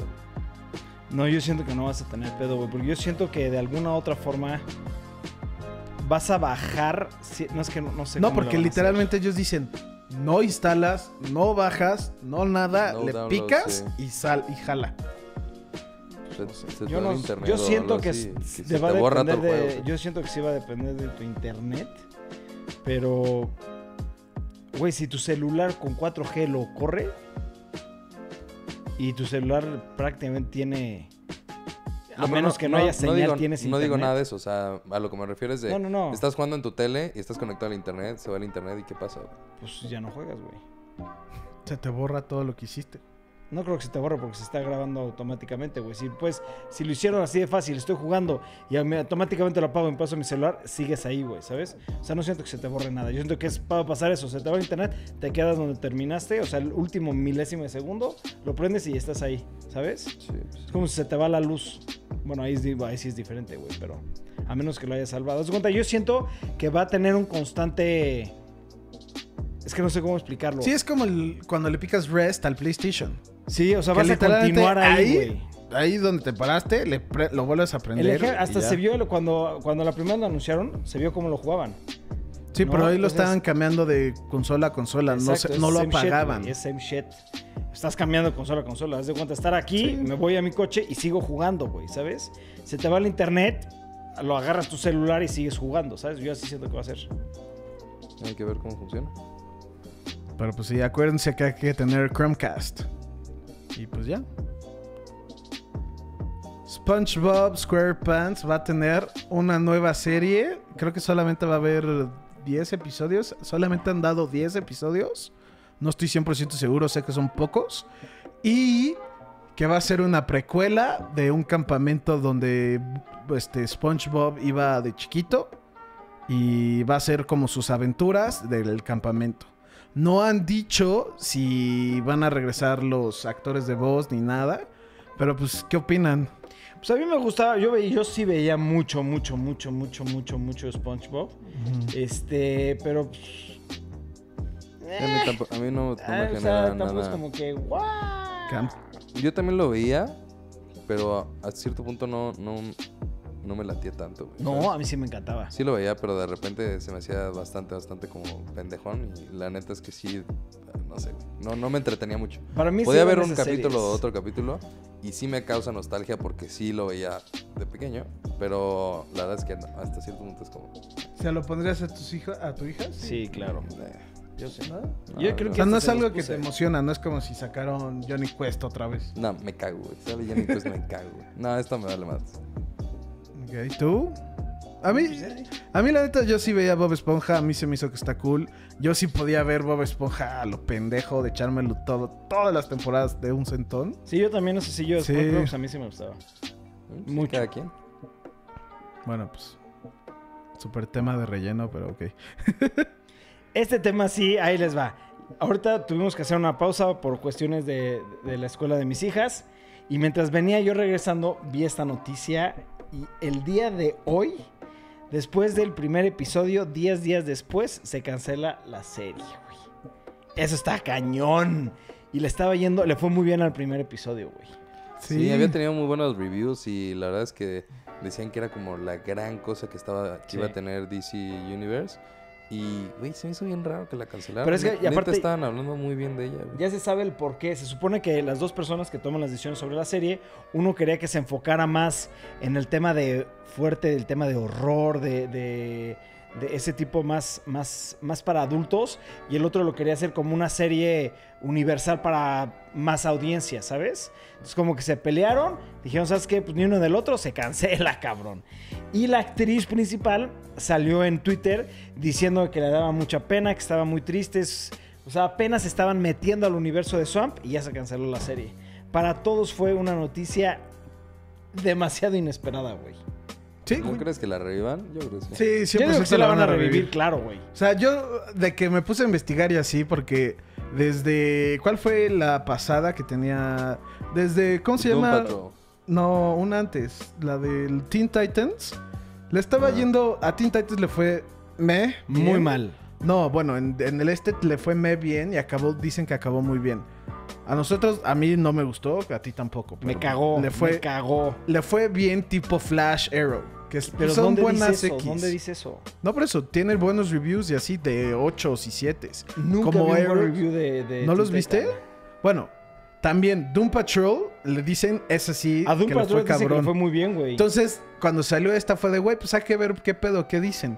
No, yo siento que no vas a tener pedo, güey. Porque yo siento que de alguna otra forma vas a bajar. si- No es que no, no sé. No, cómo lo porque van a hacer. literalmente ellos dicen, no instalas, no bajas, no nada, No le download, picas sí. y sal y jala. Se, se te Yo, no, siento que, así, s- que te se va a te depender de. juego. Yo siento que sí va a depender de tu internet. Pero. Güey, si tu celular con 4G lo corre. Y tu celular prácticamente tiene. A No, pero menos que no, haya señal, digo, tienes No digo internet. nada de eso, o sea, a lo que me refiero es de... No, no, no. Estás jugando en tu tele y estás conectado al internet, se va el internet y ¿qué pasa? Pues ya no juegas, güey. Se te borra todo lo que hiciste. No creo que se te borre porque se está grabando automáticamente, güey. Si, pues, si lo hicieron así de fácil, estoy jugando y automáticamente lo apago y me paso a mi celular, sigues ahí, güey, ¿sabes? O sea, no siento que se te borre nada. Yo siento que es para pasar eso. Se te va el internet, te quedas donde terminaste, o sea, el último milésimo de segundo, lo prendes y estás ahí, ¿sabes? Sí, pues, Es como si se te va la luz. Bueno, ahí, sí es diferente, güey, pero a menos que lo hayas salvado. Haz cuenta, yo siento que va a tener un constante... Es que no sé cómo explicarlo. Sí, es como el- cuando le picas rest al PlayStation. Sí, o sea, vas a continuar ahí, güey. Ahí donde te paraste, le pre- lo vuelves a El prender. eje- hasta se vio cuando, cuando la primera lo anunciaron, se vio cómo lo jugaban. Sí, ¿no? pero ahí lo Entonces- estaban cambiando de consola a consola. no, se- lo shit, apagaban. güey, es same shit. Estás cambiando de consola a consola. Haz de cuenta, estar aquí, Sí. me voy a mi coche y sigo jugando, güey, ¿sabes? Se te va el internet, lo agarras tu celular y sigues jugando, ¿sabes? Yo así siento que va a ser. hay que ver cómo funciona. Pero pues sí, acuérdense que hay que tener Chromecast. Y pues ya. SpongeBob SquarePants va a tener una nueva serie. Creo que solamente va a haber 10 episodios. Solamente han dado 10 episodios. No estoy 100% seguro, sé que son pocos. Y que va a ser una precuela de un campamento donde este, SpongeBob iba de chiquito. Y va a ser como sus aventuras del campamento. No han dicho si van a regresar los actores de voz ni nada. Pero pues, ¿qué opinan? Pues a mí me gustaba, yo, ve- yo sí veía mucho, mucho, mucho, mucho, mucho, mucho SpongeBob. Este, pero... pues, A mí, tampoco- a mí no, no me ah, o genera sea, tampoco es nada. como que... "Guau". Yo también lo veía, pero a, a cierto punto no, no, no me latía tanto. güey, No, ¿sabes? a mí sí me encantaba. Sí lo veía, pero de repente se me hacía bastante, bastante como pendejón. Y la neta es que sí, no sé, no, no me entretenía mucho. Para mí sí Podía eran ver un capítulo series. o otro capítulo y sí me causa nostalgia porque sí lo veía de pequeño, pero la verdad es que no, hasta cierto punto es como... ¿Se lo pondrías a tus hijos, a tu hija? Sí, claro. eh, Yo sé. ¿No? Yo creo O que sea, no es algo que te emociona, no es como si sacaron Johnny Quest otra vez. No, me cago, güey. Sale Johnny pues me cago, güey. No, esto me vale más. Ok, ¿tú? A mí, a mí la neta yo sí veía Bob Esponja, a mí se me hizo que está cool. Yo sí podía ver Bob Esponja a lo pendejo de echármelo todo, todas las temporadas de un centón. Sí, yo también no sé si yo Sí. SpongeBob, pues a mí sí me gustaba. Mucho. Cada quien. Bueno, pues super tema de relleno, pero ok. Este tema sí, ahí les va. Ahorita tuvimos que hacer una pausa por cuestiones de, de la escuela de mis hijas. Y mientras venía yo regresando, vi esta noticia. Y el día de hoy, después del primer episodio, 10 días después, se cancela la serie, güey. Eso está cañón. Y le estaba yendo, le fue muy bien al primer episodio, güey. Sí. había tenido muy buenos reviews y la verdad es que decían que era como la gran cosa que estaba que Sí. iba a tener DC Universe. Y, güey, se me hizo bien raro que la cancelaran. Pero es que, y Neta, aparte- estaban hablando muy bien de ella, güey. Ya se sabe el por qué. Se supone que las dos personas que toman las decisiones sobre la serie, uno quería que se enfocara más en el tema de fuerte, del tema de horror, de, de- de ese tipo más, más, más para adultos, y el otro lo quería hacer como una serie universal para más audiencia, ¿sabes? Entonces como que se pelearon, dijeron, ¿sabes qué? Pues ni uno del otro se cancela, cabrón. Y la actriz principal salió en Twitter diciendo que le daba mucha pena, que estaba muy triste. O sea, apenas estaban metiendo al universo de Swamp y ya se canceló la serie. Para todos fue una noticia demasiado inesperada, güey. Sí, ¿No crees que la revivan? Yo creo que sí. sí, Yo 100% digo que sí la van a revivir, claro, güey. O sea, yo de que me puse a investigar y así, porque desde. ¿Cuál fue la pasada que tenía? Desde. ¿Cómo se Doom llama? Patrol. No, una antes. La del Teen Titans. Le estaba yendo. A Teen Titans le fue. Me. Muy mal. No, bueno, en, en el este le fue me bien y acabó. Dicen que acabó muy bien. A nosotros, a mí no me gustó, a ti tampoco. Me pero cagó, Le fue, me cagó. le fue bien tipo Flash Arrow. Que es- Pero son ¿dónde buenas dice eso? X. ¿Dónde dice eso? No, por eso, tiene buenos reviews y así de 8 y 7. Nunca Como vi un buen review de, de ¿No los viste? Bueno, también Doom Patrol le dicen es así. A Doom que le Patrol fue dice que le cabrón. fue muy bien, güey. Entonces, cuando salió esta fue de, güey, pues hay que ver qué pedo, qué dicen.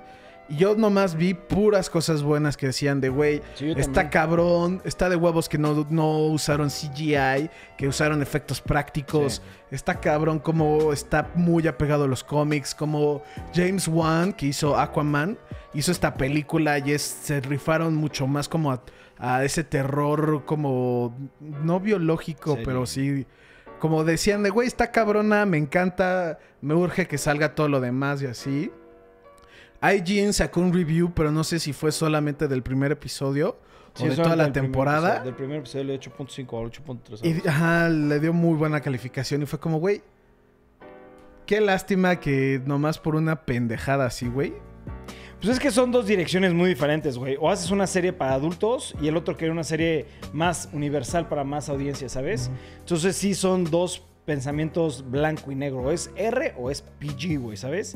Y yo nomás vi puras cosas buenas que decían de, güey, Sí, está cabrón, está de huevos que no, no usaron CGI, que usaron efectos prácticos, Sí. está cabrón como está muy apegado a los cómics, como James Wan, que hizo Aquaman, hizo esta película y es, se rifaron mucho más como a, a ese terror como, no biológico, Serio. pero sí... Como decían de, güey, está cabrona, me encanta, me urge que salga todo lo demás y así. IGN sacó un review, pero no sé si fue solamente del primer episodio Sí, o de toda la primer temporada. episodio- del primer episodio le 8.5 a 8.3. Y ajá, le dio muy buena calificación y fue como, güey, qué lástima que nomás por una pendejada así, güey. Pues es que son dos direcciones muy diferentes, güey. O haces una serie para adultos y el otro quiere una serie más universal para más audiencia, ¿sabes? Entonces sí son dos pensamientos blanco y negro. O es R o es PG, güey, ¿sabes?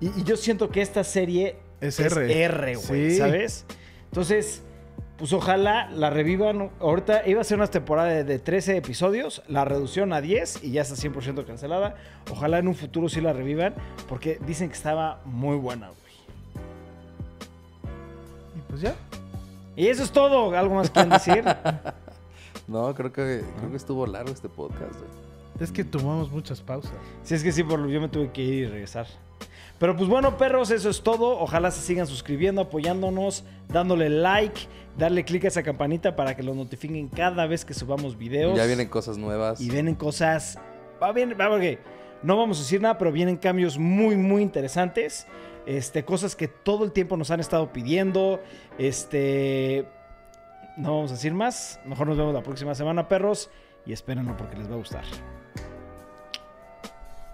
Y, y yo siento que esta serie Es R. R, güey, Sí. ¿sabes? Entonces, pues ojalá la revivan. Ahorita iba a ser una temporada de, de 13 episodios, la reducción a 10 y ya está 100% cancelada. Ojalá en un futuro sí la revivan porque dicen que estaba muy buena, güey. Y pues ya. Y eso es todo. ¿Algo más quieren decir? No, creo que, creo que estuvo largo este podcast, güey. Es que tomamos muchas pausas. Si es que sí, por yo me tuve que ir y regresar. Pero pues bueno, perros, eso es todo. Ojalá se sigan suscribiendo, apoyándonos, dándole like, darle click a esa campanita para que los notifiquen cada vez que subamos videos. Ya vienen cosas nuevas. Y vienen cosas. Va bien, va porque no vamos a decir nada, pero vienen cambios muy, muy interesantes. Este, cosas que todo el tiempo nos han estado pidiendo. Este. No vamos a decir más. Mejor nos vemos la próxima semana, perros. Y espérenlo porque les va a gustar.